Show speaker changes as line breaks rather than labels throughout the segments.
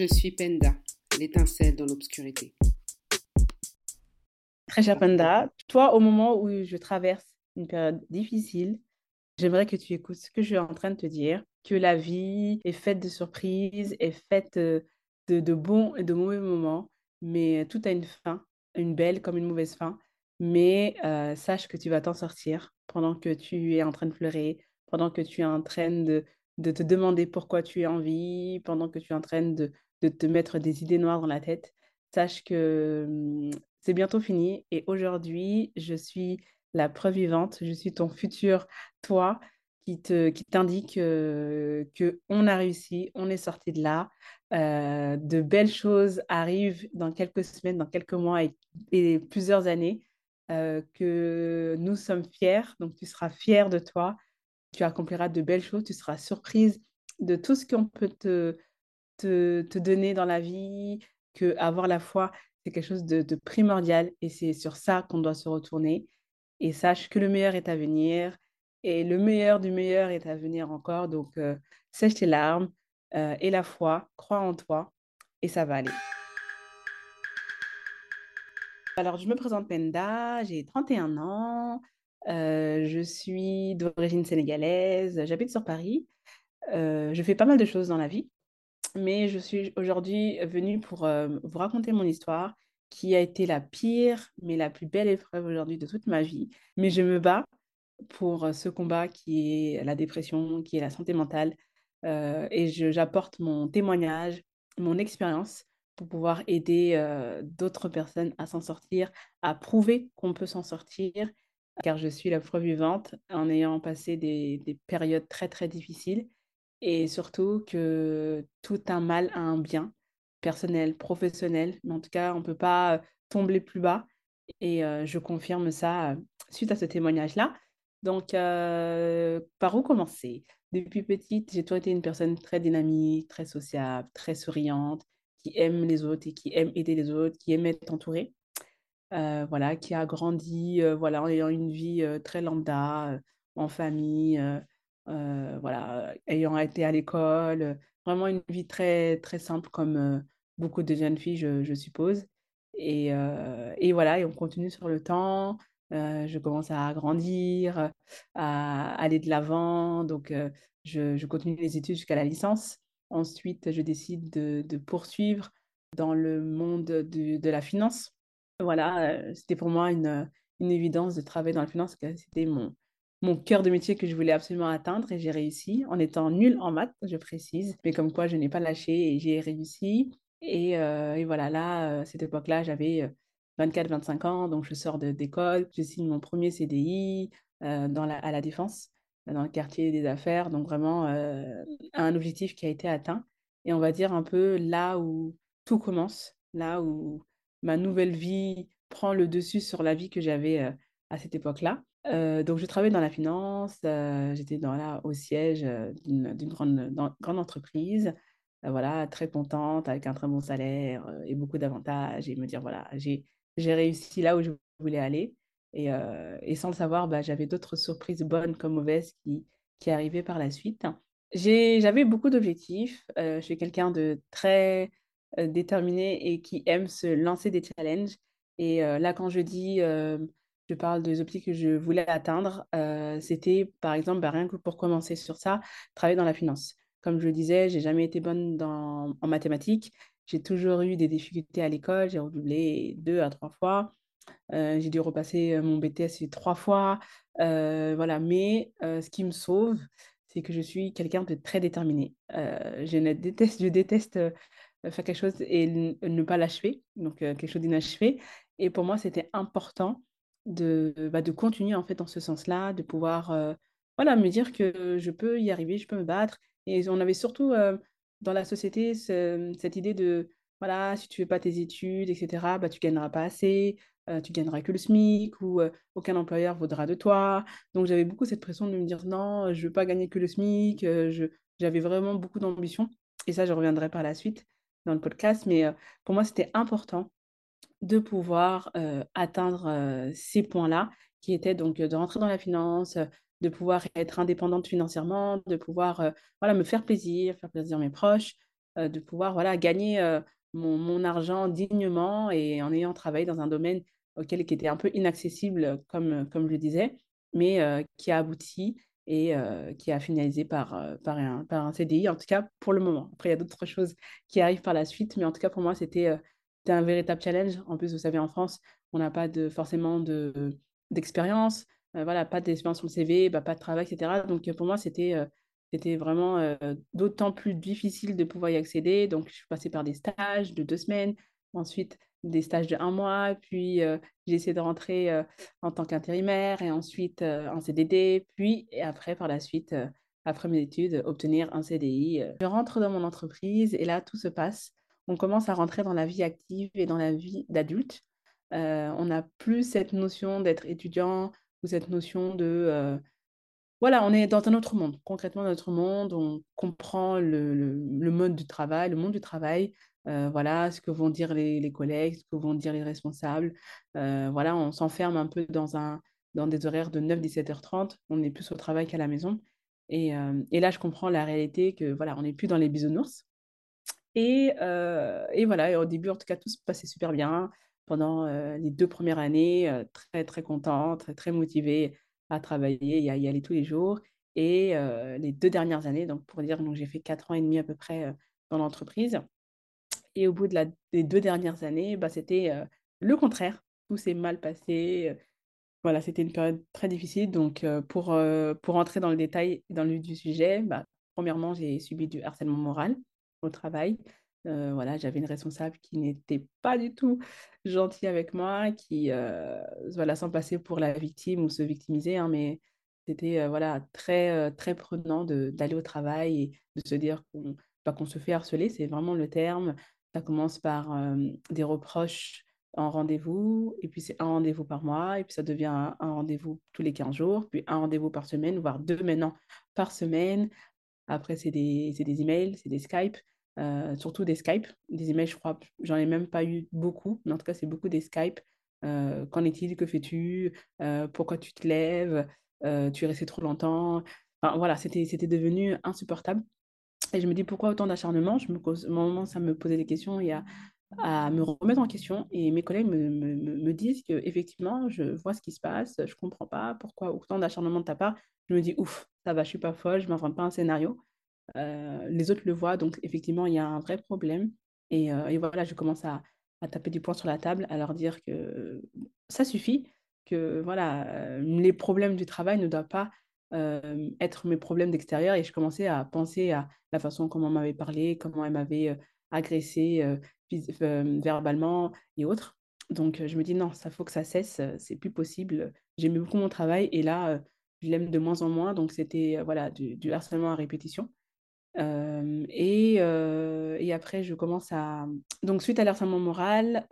Je suis Penda, l'étincelle dans l'obscurité.
Très cher Penda, toi, au moment où je traverse une période difficile, j'aimerais que tu écoutes ce que je suis en train de te dire, que la vie est faite de surprises, est faite euh, de, de bons et de mauvais moments, mais tout a une fin, une belle comme une mauvaise fin. Mais euh, sache que tu vas t'en sortir pendant que tu es en train de pleurer, pendant que tu es en train de, de te demander pourquoi tu es en vie, pendant que tu es en train de, de te mettre des idées noires dans la tête, sache que mmh, c'est bientôt fini et aujourd'hui, je suis la preuve vivante, je suis ton futur toi qui te qui t'indique euh, que on a réussi, on est sorti de là, euh, de belles choses arrivent dans quelques semaines, dans quelques mois et, plusieurs années, euh, que nous sommes fiers, donc tu seras fier de toi. Tu accompliras de belles choses, tu seras surprise de tout ce qu'on peut te, te, donner dans la vie, que avoir la foi, c'est quelque chose de, primordial et c'est sur ça qu'on doit se retourner. Et sache que le meilleur est à venir et le meilleur du meilleur est à venir encore. Donc, euh, sèche tes larmes euh, et la foi, crois en toi et ça va aller. Alors, je me présente Penda, j'ai 31 ans, euh, je suis d'origine sénégalaise, j'habite sur Paris. Euh, je fais pas mal de choses dans la vie, mais je suis aujourd'hui venue pour euh, vous raconter mon histoire qui a été la pire, mais la plus belle épreuve aujourd'hui de toute ma vie. Mais je me bats pour ce combat qui est la dépression, qui est la santé mentale. et j'apporte mon témoignage, mon expérience pour pouvoir aider d'autres personnes à s'en sortir, à prouver qu'on peut s'en sortir car je suis la preuve vivante en ayant passé des, périodes très très difficiles et surtout que tout un mal a un bien personnel, professionnel, mais en tout cas on ne peut pas tomber plus bas et je confirme ça suite à ce témoignage-là. Donc, par où commencer? Depuis petite, j'ai toujours été une personne très dynamique, très sociable, très souriante, qui aime les autres et qui aime aider les autres, qui aime être entourée. Voilà, qui a grandi voilà, en ayant une vie très lambda, en famille, voilà, ayant été à l'école, vraiment une vie très, très simple comme beaucoup de jeunes filles, je, suppose. Et, et, voilà, et on continue sur le temps. je commence à grandir, à aller de l'avant. Donc, je, je, continue les études jusqu'à la licence. Ensuite, je décide de, poursuivre dans le monde de, de la finance. Voilà, c'était pour moi une, une évidence de travailler dans la finance, c'était mon, mon cœur de métier que je voulais absolument atteindre et j'ai réussi en étant nulle en maths, je précise, mais comme quoi je n'ai pas lâché et j'ai réussi. Et, et, voilà, là, à cette époque-là, j'avais 24-25 ans, donc je sors d'école, je signe mon premier CDI dans la, à la Défense, dans le quartier des affaires, donc vraiment un objectif qui a été atteint. Et on va dire un peu là où tout commence, là où ma nouvelle vie prend le dessus sur la vie que j'avais à cette époque-là. Donc, je travaillais dans la finance, j'étais dans au siège d'une grande, grande entreprise, voilà, très contente, avec un très bon salaire et beaucoup d'avantages, et me dire, voilà, j'ai réussi là où je voulais aller. Et, sans le savoir, bah, j'avais d'autres surprises bonnes comme mauvaises qui, qui arrivaient par la suite. J'avais beaucoup d'objectifs. je suis quelqu'un de très déterminé et qui aime se lancer des challenges. Et là, quand je dis, je parle des objectifs que je voulais atteindre, c'était par exemple, bah, rien que pour commencer sur ça, travailler dans la finance. Comme je le disais, j'ai jamais été bonne en mathématiques. J'ai toujours eu des difficultés à l'école. J'ai redoublé deux à trois fois. j'ai dû repasser mon BTS trois fois. voilà. Mais ce qui me sauve, c'est que je suis quelqu'un de très déterminé. je, déteste, je déteste faire quelque chose et ne pas l'achever, donc quelque chose d'inachevé. Et pour moi, c'était important de, bah, de continuer en fait dans ce sens-là, de pouvoir voilà, me dire que je peux y arriver, je peux me battre. Et on avait surtout dans la société, cette idée de, voilà, si tu fais pas tes études, etc., bah, tu gagneras pas assez, euh, tu gagneras que le SMIC ou euh, aucun employeur vaudra de toi. Donc j'avais beaucoup cette pression de me dire non, je veux pas gagner que le SMIC. Euh, je, j'avais vraiment beaucoup d'ambition. Et ça, je reviendrai par la suite dans le podcast. Mais pour moi, c'était important de pouvoir atteindre ces points-là, qui étaient donc de rentrer dans la finance, de pouvoir être indépendante financièrement, de pouvoir voilà, me faire plaisir, faire plaisir à mes proches, de pouvoir voilà, gagner mon, mon, argent dignement et en ayant travaillé dans un domaine auquel qui était un peu inaccessible, comme, comme je le disais, mais qui a abouti et qui a finalisé par, par, un, par un CDI, en tout cas pour le moment. Après, il y a d'autres choses qui arrivent par la suite, mais en tout cas pour moi, c'était un véritable challenge. En plus, vous savez, en France, on n'a pas de, forcément d'expérience, de, voilà, pas d'expérience sur le CV, bah, pas de travail, etc. Donc pour moi, c'était c'était vraiment d'autant plus difficile de pouvoir y accéder. Donc, je suis passée par des stages de deux semaines, ensuite des stages de un mois, puis j'ai essayé de rentrer en tant qu'intérimaire et ensuite en CDD, puis et après, par la suite, après mes études, obtenir un CDI. Je rentre dans mon entreprise et là, tout se passe. On commence à rentrer dans la vie active et dans la vie d'adulte. on n'a plus cette notion d'être étudiant ou cette notion de voilà, on est dans un autre monde, concrètement notre monde, on comprend le, mode du travail, le monde du travail, euh, voilà, ce que vont dire les, collègues, ce que vont dire les responsables. Euh, voilà, on s'enferme un peu dans, un, dans des horaires de 9-17h30, on est plus au travail qu'à la maison. Et, euh, et, là, je comprends la réalité que voilà, on n'est plus dans les bisounours. Et, et voilà, et au début, en tout cas, tout se passait super bien. Pendant les deux premières années, très, très content, très, très motivé à travailler y, y aller tous les jours. Et les deux dernières années, donc pour dire, j'ai fait quatre ans et demi à peu près dans l'entreprise. Et au bout de la, des deux dernières années, bah, c'était le contraire. Tout s'est mal passé. Voilà, c'était une période très difficile. Donc, pour, pour entrer dans le détail, dans le sujet, bah, premièrement, j'ai subi du harcèlement moral au travail. voilà, j'avais une responsable qui n'était pas du tout gentille avec moi, qui, voilà, sans passer pour la victime ou se victimiser, hein, mais c'était voilà, très, très prenant d'aller au travail et de se dire qu'on bah, qu'on se fait harceler, c'est vraiment le terme. Ça commence par des reproches en rendez-vous, et puis c'est un rendez-vous par mois, et puis ça devient un, un rendez-vous tous les 15 jours, puis un rendez-vous par semaine, voire deux maintenant par semaine. Après, c'est des, des emails, c'est des Skype. Euh, surtout des Skype. Des emails, je crois, j'en ai même pas eu beaucoup, mais en tout cas, c'est beaucoup des Skype. Euh, qu'en est-il Que fais-tu euh, Pourquoi tu te lèves Tu es resté trop longtemps enfin, Voilà, c'était, devenu insupportable. Et je me dis pourquoi autant d'acharnement? Je me moment ça me posait des questions et à, à me remettre en question. Et mes collègues me, me, me disent que effectivement, je vois ce qui se passe, je comprends pas pourquoi autant d'acharnement de ta part. Je me dis ouf, ça va, je suis pas folle, je m'invente pas un scénario. Euh, les autres le voient, donc effectivement, il y a un vrai problème. Et, euh, voilà, je commence à, taper du poing sur la table, à leur dire que ça suffit, que voilà, euh, les problèmes du travail ne doivent pas être mes problèmes d'extérieur. Et je commençais à penser à la façon comment on m'avait parlé, comment elle m'avait agressé verbalement et autres. Donc je me dis non, ça faut que ça cesse, c'est plus possible. J'aimais beaucoup mon travail et là, je l'aime de moins en moins. Donc c'était voilà du harcèlement à répétition et, après, je commence à... Donc, suite à l'harcèlement moral,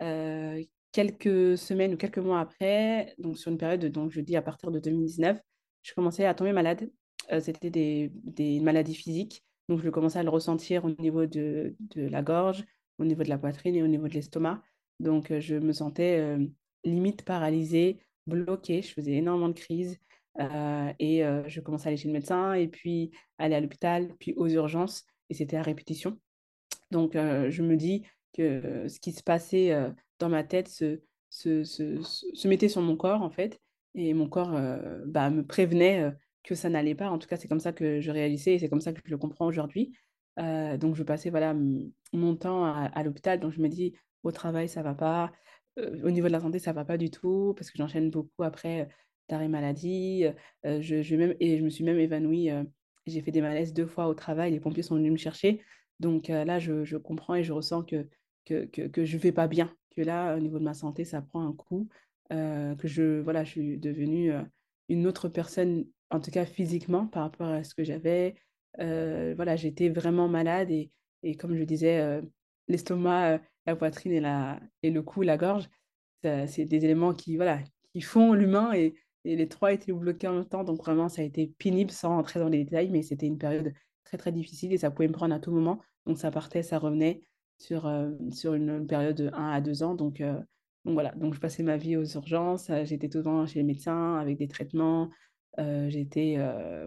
quelques semaines ou quelques mois après, donc sur une période, je dis à partir de 2019, je commençais à tomber malade. C'était des, des, maladies physiques. Donc, je commençais à le ressentir au niveau de, de, la gorge, au niveau de la poitrine et au niveau de l'estomac. Donc, je me sentais limite paralysée, bloquée. Je faisais énormément de crises. Et je commence à aller chez le médecin et puis aller à l'hôpital, puis aux urgences. Et c'était à répétition. Donc, je me dis que ce qui se passait dans ma tête se, mettait sur mon corps, en fait. Et mon corps bah, me prévenait que ça n'allait pas. En tout cas, c'est comme ça que je réalisais et c'est comme ça que je le comprends aujourd'hui. donc, je passais voilà, mon temps à, à l'hôpital. Donc, je me dis, au travail, ça va pas. au niveau de la santé, ça va pas du tout parce que j'enchaîne beaucoup après d'arrêt maladie. je, même, et je me suis même évanouie. j'ai fait des malaises deux fois au travail. Les pompiers sont venus me chercher. Donc là, je, je, comprends et je ressens que, que, que, je ne vais pas bien. Que là, au niveau de ma santé, ça prend un coup. que je, voilà, je suis devenue une autre personne, en tout cas physiquement, par rapport à ce que j'avais. voilà, j'étais vraiment malade et, Et comme je disais, l'estomac, la poitrine et, la, et le cou, la gorge, c'est des éléments qui, voilà, qui font l'humain et, et, les trois étaient bloqués en même temps. Donc vraiment, ça a été pénible sans rentrer dans les détails, mais c'était une période très, très difficile et ça pouvait me prendre à tout moment. Donc ça partait, ça revenait sur, sur une, période de 1 à 2 ans. Donc, donc voilà, donc je passais ma vie aux urgences, j'étais tout le temps chez les médecins avec des traitements, j'étais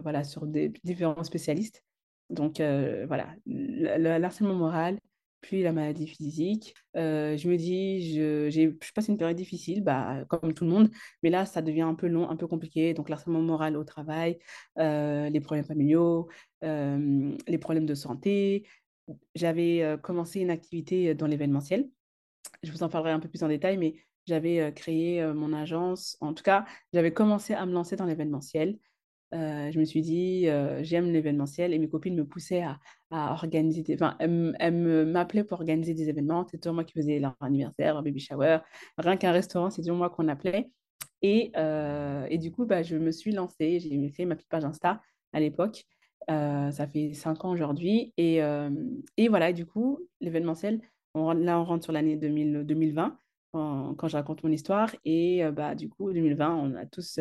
voilà, sur des différents spécialistes. Donc voilà, le, harcèlement moral, puis la maladie physique. je me dis, je, passe une période difficile, bah, comme tout le monde, mais là, ça devient un peu long, un peu compliqué. Donc, l'harcèlement moral au travail, les problèmes familiaux, les problèmes de santé. J'avais commencé une activité dans l'événementiel. Je vous en parlerai un peu plus en détail, mais j'avais créé mon agence. En tout cas, j'avais commencé à me lancer dans l'événementiel. Euh, je me suis dit, euh, j'aime l'événementiel et mes copines me poussaient à, organiser. Enfin, elles, m'appelaient pour organiser des événements. C'était toujours moi qui faisais leur anniversaire, leur baby shower. Rien qu'un restaurant, c'est toujours moi qu'on appelait. Et, euh, et, du coup, bah, je me suis lancée. J'ai créé ma petite page Insta à l'époque. ça fait cinq ans aujourd'hui. Et, et voilà, du coup, l'événementiel, là, on rentre sur l'année 2020 quand, je raconte mon histoire. Et bah, du coup, 2020, on a tous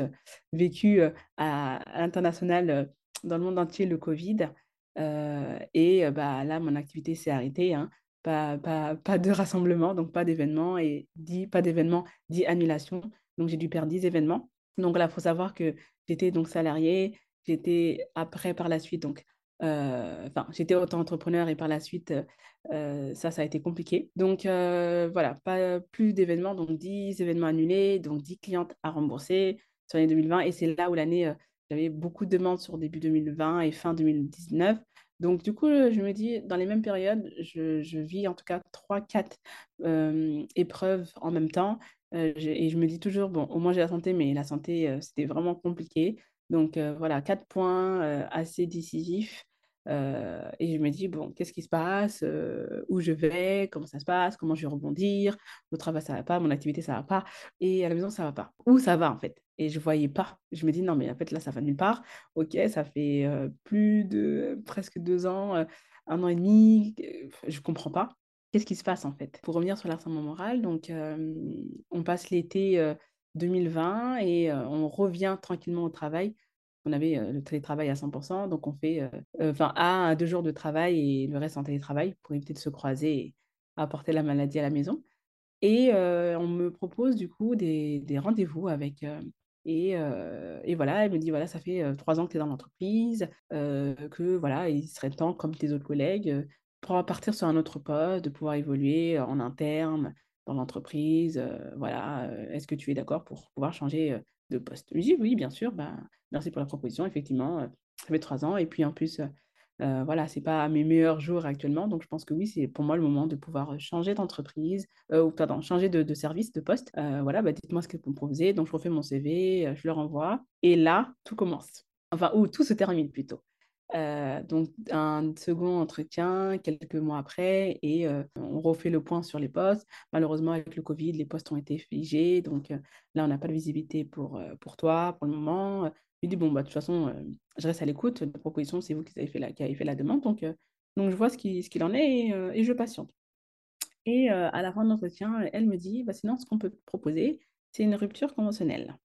vécu à, l'international, dans le monde entier, le Covid. et bah, là, mon activité s'est arrêtée. Hein. Pas, pas, pas, de rassemblement, donc pas d'événement. Et dit pas d'événement, dit annulation. Donc, j'ai dû perdre 10 événements. Donc là, il faut savoir que j'étais donc salariée. J'étais après, par la suite, donc euh, enfin, j'étais auto-entrepreneur et par la suite, euh, ça, ça a été compliqué. Donc, euh, voilà, pas plus d'événements, donc 10 événements annulés, donc 10 clientes à rembourser sur l'année 2020. Et c'est là où l'année, j'avais beaucoup de demandes sur début 2020 et fin 2019. Donc, du coup, je me dis, dans les mêmes périodes, je, vis en tout cas 3-4 épreuves en même temps. et je me dis toujours, bon, au moins j'ai la santé, mais la santé, c'était vraiment compliqué. Donc, voilà, quatre points assez décisifs. Et je me dis, bon, qu'est-ce qui se passe? Où je vais? Comment ça se passe? Comment je vais rebondir? Au travail, ça va pas. Mon activité, ça va pas. Et à la maison, ça va pas. Où ça va, en fait? Et je voyais pas. Je me dis, non, mais en fait, là, ça va nulle part. Ok, ça fait plus de presque deux ans, un an et demi. Je comprends pas. Qu'est-ce qui se passe, en fait? Pour revenir sur l'harcèlement moral, donc, on passe l'été 2020 et on revient tranquillement au travail on avait le télétravail à 100%, donc on fait enfin un à deux jours de travail et le reste en télétravail pour éviter de se croiser et apporter la maladie à la maison. Et on me propose du coup des, rendez-vous avec... et, voilà, elle me dit, voilà, ça fait trois ans que tu es dans l'entreprise, que voilà, il serait temps, comme tes autres collègues, pour partir sur un autre poste, de pouvoir évoluer en interne dans l'entreprise. voilà, est-ce que tu es d'accord pour pouvoir changer de poste Je dis, oui, bien sûr, bah, merci pour la proposition. Effectivement, euh, ça fait trois ans. Et puis en plus, euh, euh, voilà, c'est pas mes meilleurs jours actuellement. Donc je pense que oui, c'est pour moi le moment de pouvoir changer d'entreprise, ou pardon, changer de, service, de poste. voilà, bah, dites-moi ce que vous me proposez. Donc je refais mon CV, je le renvoie. Et là, tout commence. Enfin, ou tout se termine plutôt. Donc un second entretien quelques mois après et on refait le point sur les postes. Malheureusement avec le Covid, les postes ont été figés, donc là on n'a pas de visibilité pour, pour toi pour le moment. Je dis, bon, bah, de toute façon, euh, je reste à l'écoute. La proposition, c'est vous qui avez fait la, qui avez fait la demande. Donc, euh, donc je vois ce qu'il ce qu'il en est et, euh, je patiente. Et à la fin de l'entretien, elle me dit, bah, sinon, ce qu'on peut proposer, c'est une rupture conventionnelle.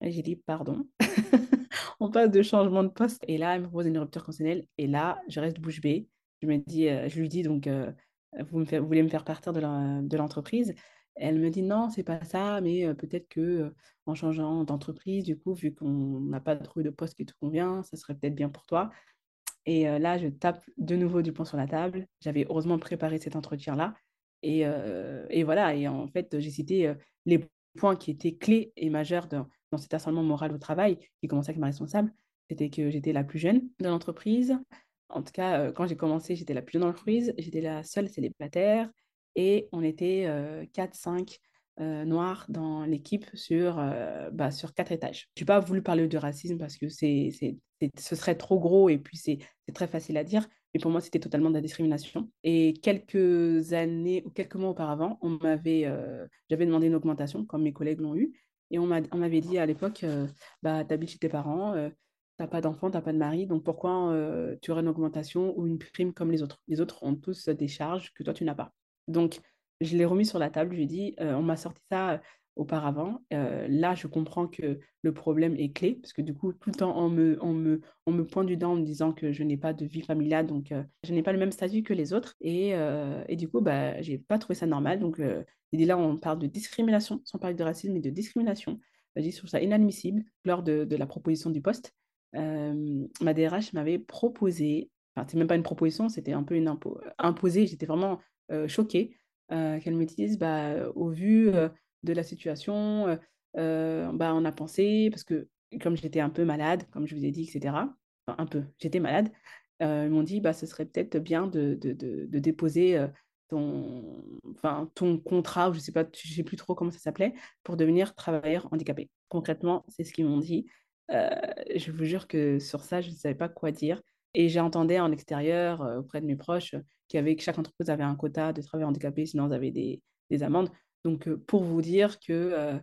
J'ai dit, pardon. On passe de changement de poste. Et là, elle me propose une rupture conventionnelle. Et là, je reste bouche bée. Je, me dis, je lui dis, donc, vous, me vous voulez me faire partir de l'entreprise? Elle me dit non, c'est pas ça, mais peut-être que en changeant d'entreprise, du coup, vu qu'on n'a pas trouvé de poste qui te convient, ça serait peut-être bien pour toi. Et là, je tape de nouveau du poing sur la table. J'avais heureusement préparé cet entretien-là. Et, voilà, et en fait, j'ai cité les points qui étaient clés et majeurs dans cet harcèlement moral au travail, qui commençait avec ma responsable. C'était que j'étais la plus jeune de l'entreprise. En tout cas, quand j'ai commencé, j'étais la plus jeune de l'entreprise. J'étais la seule célibataire et on était 4-5 euh, euh, noirs dans l'équipe sur, euh, bah, sur quatre étages. Je n'ai pas voulu parler de racisme parce que c'est, ce serait trop gros et puis c'est, très facile à dire, mais pour moi c'était totalement de la discrimination. Et quelques années ou quelques mois auparavant, on m'avait, j'avais demandé une augmentation comme mes collègues l'ont eu. Et on, m'avait dit à l'époque, bah, t'habites chez tes parents, t'as pas d'enfant, t'as pas de mari, donc pourquoi euh, tu aurais une augmentation ou une prime comme les autres? Les autres ont tous des charges que toi, tu n'as pas. Donc, je l'ai remis sur la table, je lui ai dit, euh, on m'a sorti ça auparavant. Euh, là, je comprends que le problème est clé, parce que du coup, tout le temps, on me, pointe du doigt en me disant que je n'ai pas de vie familiale, donc euh, je n'ai pas le même statut que les autres. Et, euh, et du coup, bah, je n'ai pas trouvé ça normal. Donc, dit là, on parle de discrimination, sans parler de racisme, mais de discrimination. Dis, je trouve ça inadmissible lors de, la proposition du poste. ma DRH m'avait proposé, enfin, c'est même pas une proposition, c'était un peu une impo imposée, j'étais vraiment choquée qu'elle me dise, bah, au vu de la situation, bah, on a pensé, parce que comme j'étais un peu malade, comme je vous ai dit, etc., un peu, j'étais malade, ils m'ont dit, bah, ce serait peut-être bien de, de, de, déposer ton, enfin, ton contrat, je sais pas, je sais plus trop comment ça s'appelait, pour devenir travailleur handicapé. Concrètement, c'est ce qu'ils m'ont dit. je vous jure que sur ça, je ne savais pas quoi dire. Et j'entendais en extérieur, auprès de mes proches, qu'il y avait, que chaque entreprise avait un quota de travailleurs handicapés, sinon ils avaient des, des amendes. Donc, pour vous dire que,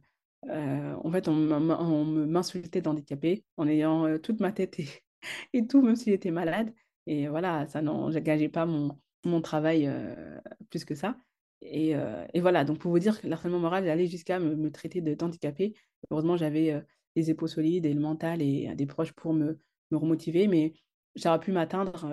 en fait, on m'insultait d'handicapé en ayant toute ma tête et, et tout, même s'il était malade. Et voilà, ça n'engageait pas mon, mon travail plus que ça. Et, et, voilà, donc pour vous dire que l'harcèlement moral allait jusqu'à me, me, traiter d'handicapé. Heureusement, j'avais les épaules solides et le mental et des proches pour me, me remotiver, mais ça aurait pu m'atteindre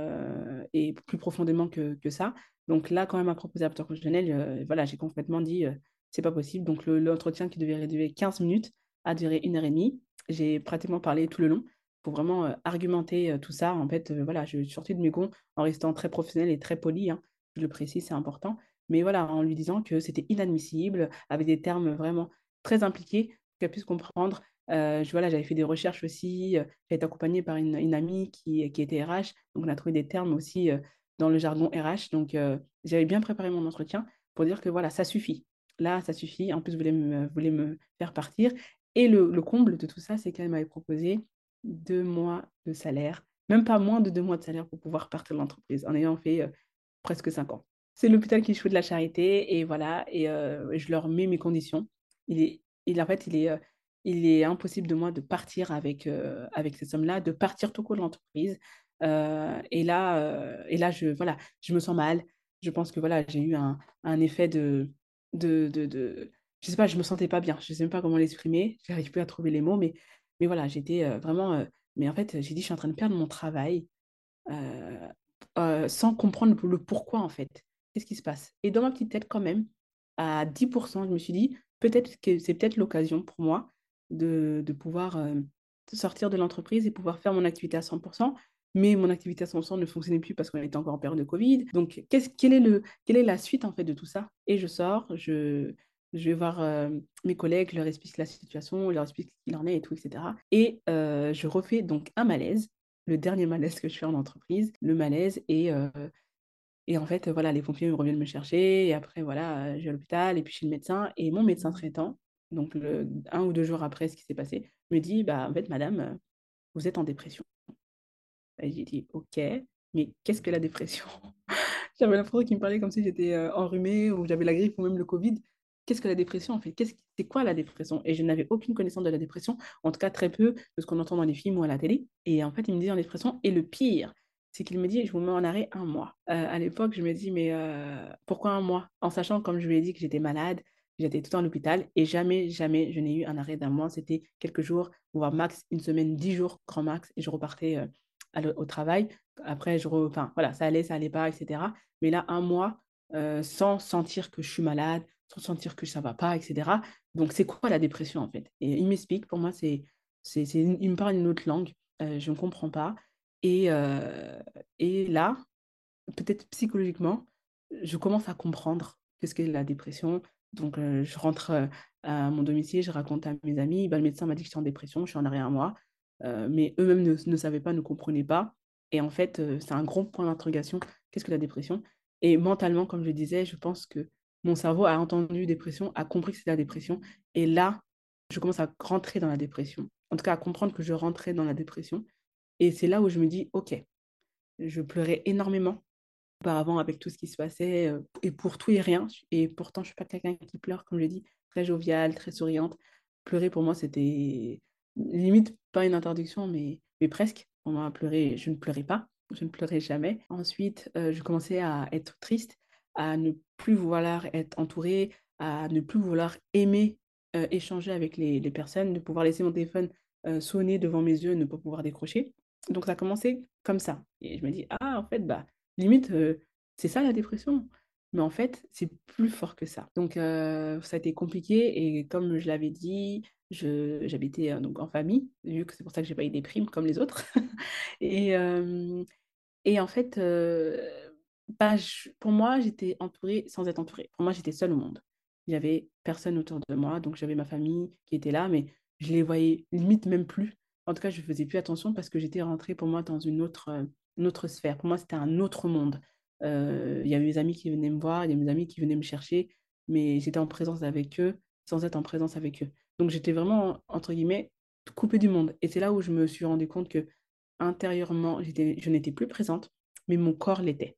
et plus profondément que, que, ça. Donc là, quand même, à proposer à professionnel, voilà, j'ai complètement dit c'est pas possible. Donc l'entretien qui devait durer 15 minutes a duré une heure et demie. J'ai pratiquement parlé tout le long pour vraiment euh, argumenter euh, tout ça. En fait, euh, voilà, je suis sortie de mes gonds en restant très professionnelle et très polie. Hein. Je le précise, c'est important. Mais voilà, en lui disant que c'était inadmissible, avec des termes vraiment très impliqués, qu'elle puisse comprendre. je, j'avais fait des recherches aussi. j'ai été accompagnée par une, une, amie qui, qui était RH. Donc, on a trouvé des termes aussi dans le jargon RH. Donc, j'avais bien préparé mon entretien pour dire que voilà, ça suffit là, ça suffit. En plus, vous voulez me, voulez me faire partir. Et le, comble de tout ça, c'est qu'elle m'avait proposé deux mois de salaire, même pas moins de deux mois de salaire pour pouvoir partir de l'entreprise, en ayant fait euh, presque cinq ans. C'est l'hôpital qui joue de la charité, et voilà, et euh, je leur mets mes conditions. Il est, en fait, il est, euh, il est impossible de moi de partir avec, avec ces sommes-là, de partir tout court de l'entreprise. et là, et là je, voilà, je me sens mal. Je pense que voilà, j'ai eu un effet de, de, de, de, je sais pas, je me sentais pas bien, je sais même pas comment l'exprimer, j'arrive plus à trouver les mots, mais, mais voilà, j'étais euh, vraiment, euh, mais en fait, j'ai dit, je suis en train de perdre mon travail euh, sans comprendre le, pourquoi, en fait. Qu'est-ce qui se passe? Et dans ma petite tête, quand même, à 10%, je me suis dit, peut-être que c'est peut-être l'occasion pour moi de, de pouvoir sortir de l'entreprise et pouvoir faire mon activité à 100%, mais mon activité à 100% ne fonctionnait plus parce qu'on était encore en période de Covid. Donc, quelle, est la suite en fait de tout ça? Et je sors, je, je vais voir euh, mes collègues, leur explique la situation, leur explique ce qu'il en est et tout, etc. Et euh, je refais donc un malaise, le dernier malaise que je fais en entreprise, le malaise et euh, en fait, voilà, les pompiers reviennent me chercher. Et après, voilà, je vais à l'hôpital et puis chez le médecin. Et mon médecin traitant, donc un ou deux jours après ce qui s'est passé, me dit, bah, en fait, madame, vous êtes en dépression. J'ai dit, OK, mais qu'est-ce que la dépression? J'avais l'impression qu'il me parlait comme si j'étais enrhumée ou j'avais la grippe ou même le Covid. Qu'est-ce que la dépression en fait? C'est quoi la dépression? Et je n'avais aucune connaissance de la dépression, en tout cas très peu de ce qu'on entend dans les films ou à la télé. Et en fait, il me dit en dépression. Et le pire, c'est qu'il me dit, je vous mets en arrêt un mois. Euh, à l'époque, je me dis, mais pourquoi un mois? En sachant, comme je lui ai dit, que j'étais malade, j'étais tout le temps à l'hôpital et jamais, jamais je n'ai eu un arrêt d'un mois. C'était quelques jours, voire max une semaine, dix jours, grand max, et je repartais au travail. Après, je enfin, voilà, ça allait, ça allait pas, etc. Mais là, un mois euh, sans sentir que je suis malade, sans sentir que ça va pas, etc. Donc, c'est quoi la dépression, en fait? Et il m'explique, pour moi, c'est, c'est, il me parle une autre langue, euh, je ne comprends pas. Et, euh, et là, peut-être psychologiquement, je commence à comprendre qu'est-ce qu'est la dépression. Donc, je rentre à mon domicile, je raconte à mes amis, bah, le médecin m'a dit que j'étais en dépression, je suis en arrêt un mois. Euh, mais eux-mêmes ne, savaient pas, ne comprenaient pas. Et en fait, euh, c'est un grand point d'interrogation. Qu'est-ce que la dépression? Et mentalement, comme je disais, je pense que mon cerveau a entendu dépression, a compris que c'était la dépression. Et là, je commence à rentrer dans la dépression. En tout cas, à comprendre que je rentrais dans la dépression. Et c'est là où je me dis, OK, je pleurais énormément auparavant avec tout ce qui se passait euh, et pour tout et rien. Et pourtant, je ne suis pas quelqu'un qui pleure, comme je dis, très joviale, très souriante. Pleurer, pour moi, c'était limite pas une interdiction, mais mais presque. On m'a pleuré, je ne pleurais pas, je ne pleurais jamais. Ensuite, je commençais à être triste, à ne plus vouloir être entourée, à ne plus vouloir aimer, échanger avec les, personnes, de pouvoir laisser mon téléphone sonner devant mes yeux, ne pas pouvoir décrocher. Donc ça a commencé comme ça. Et je me dis, ah, en fait, bah, limite, c'est ça la dépression. Mais en fait, c'est plus fort que ça. Donc, ça a été compliqué. Et comme je l'avais dit, j'habitais donc en famille, vu que c'est pour ça que j'ai pas eu des primes comme les autres. et, et en fait, bah, pour moi, j'étais entourée sans être entourée. Pour moi, j'étais seule au monde. Il n'y avait personne autour de moi. Donc, j'avais ma famille qui était là, mais je les voyais limite même plus. En tout cas, je faisais plus attention parce que j'étais rentrée pour moi dans une autre, une autre sphère. Pour moi, c'était un autre monde. Il y avait mes amis qui venaient me voir, il y a mes amis qui venaient me chercher, mais j'étais en présence avec eux sans être en présence avec eux. Donc j'étais vraiment, entre guillemets, coupée du monde. Et c'est là où je me suis rendu compte que intérieurement, je n'étais plus présente, mais mon corps l'était.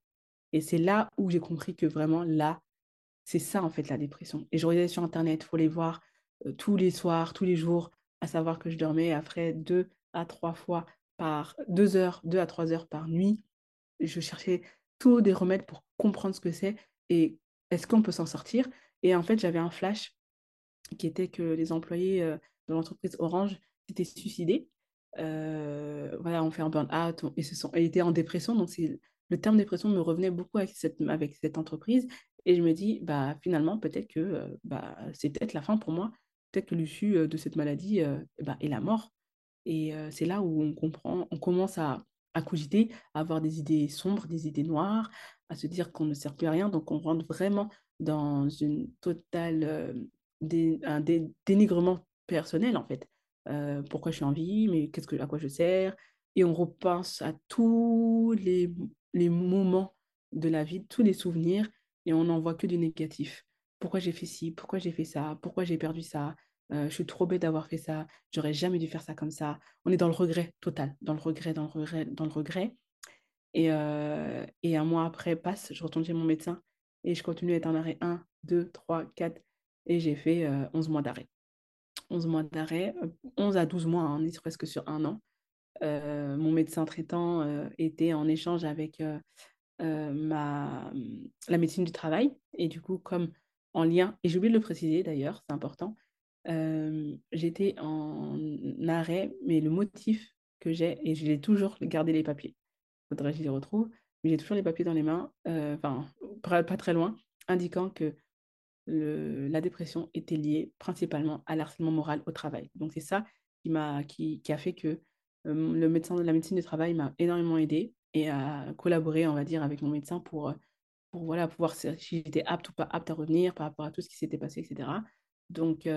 Et c'est là où j'ai compris que vraiment, là, c'est ça en fait la dépression. Et je regardais sur Internet, il faut les voir tous les soirs, tous les jours, à savoir que je dormais après deux à trois fois par deux heures, deux à trois heures par nuit. Je cherchais tous des remèdes pour comprendre ce que c'est et est-ce qu'on peut s'en sortir. Et en fait, j'avais un flash qui était que les employés de l'entreprise Orange s'étaient suicidés. voilà, on fait un burn-out et se sont, étaient en dépression. Donc, le terme dépression me revenait beaucoup avec cette, avec cette entreprise. Et je me dis, bah, finalement, peut-être que bah, c'est peut-être la fin pour moi. Peut-être que l'issue de cette maladie bah, est la mort. Et c'est là où on comprend, on commence à, à cogiter, à avoir des idées sombres, des idées noires, à se dire qu'on ne sert plus à rien. Donc, on rentre vraiment dans une totale un dénigrement personnel, en fait. pourquoi je suis en vie, mais à quoi je sers? Et on repense à tous les, les moments de la vie, tous les souvenirs, et on n'en voit que du négatif. Pourquoi j'ai fait ci? Pourquoi j'ai fait ça? Pourquoi j'ai perdu ça? Je suis trop bête d'avoir fait ça, j'aurais jamais dû faire ça comme ça. On est dans le regret total, dans le regret, dans le regret, dans le regret. Et, et un mois après passe, je retourne chez mon médecin et je continue à être en arrêt 1, 2, 3, 4 et j'ai fait 11 mois d'arrêt. 11 mois d'arrêt, 11 à 12 mois, hein, on est presque sur un an. mon médecin traitant était en échange avec ma, la médecine du travail et du coup, comme en lien, et j'ai oublié de le préciser d'ailleurs, c'est important, j'étais en arrêt, mais le motif que j'ai, et je l'ai toujours gardé les papiers, faudrait que je les retrouve, mais j'ai toujours les papiers dans les mains, enfin, pas très loin, indiquant que la dépression était liée principalement à l'harcèlement moral au travail. Donc c'est ça qui, m'a, qui, a fait que le médecin de la médecine du travail m'a énormément aidé et a collaboré, on va dire, avec mon médecin pour, pour voilà, pouvoir si j'étais apte ou pas apte à revenir par rapport à tout ce qui s'était passé, etc. Donc,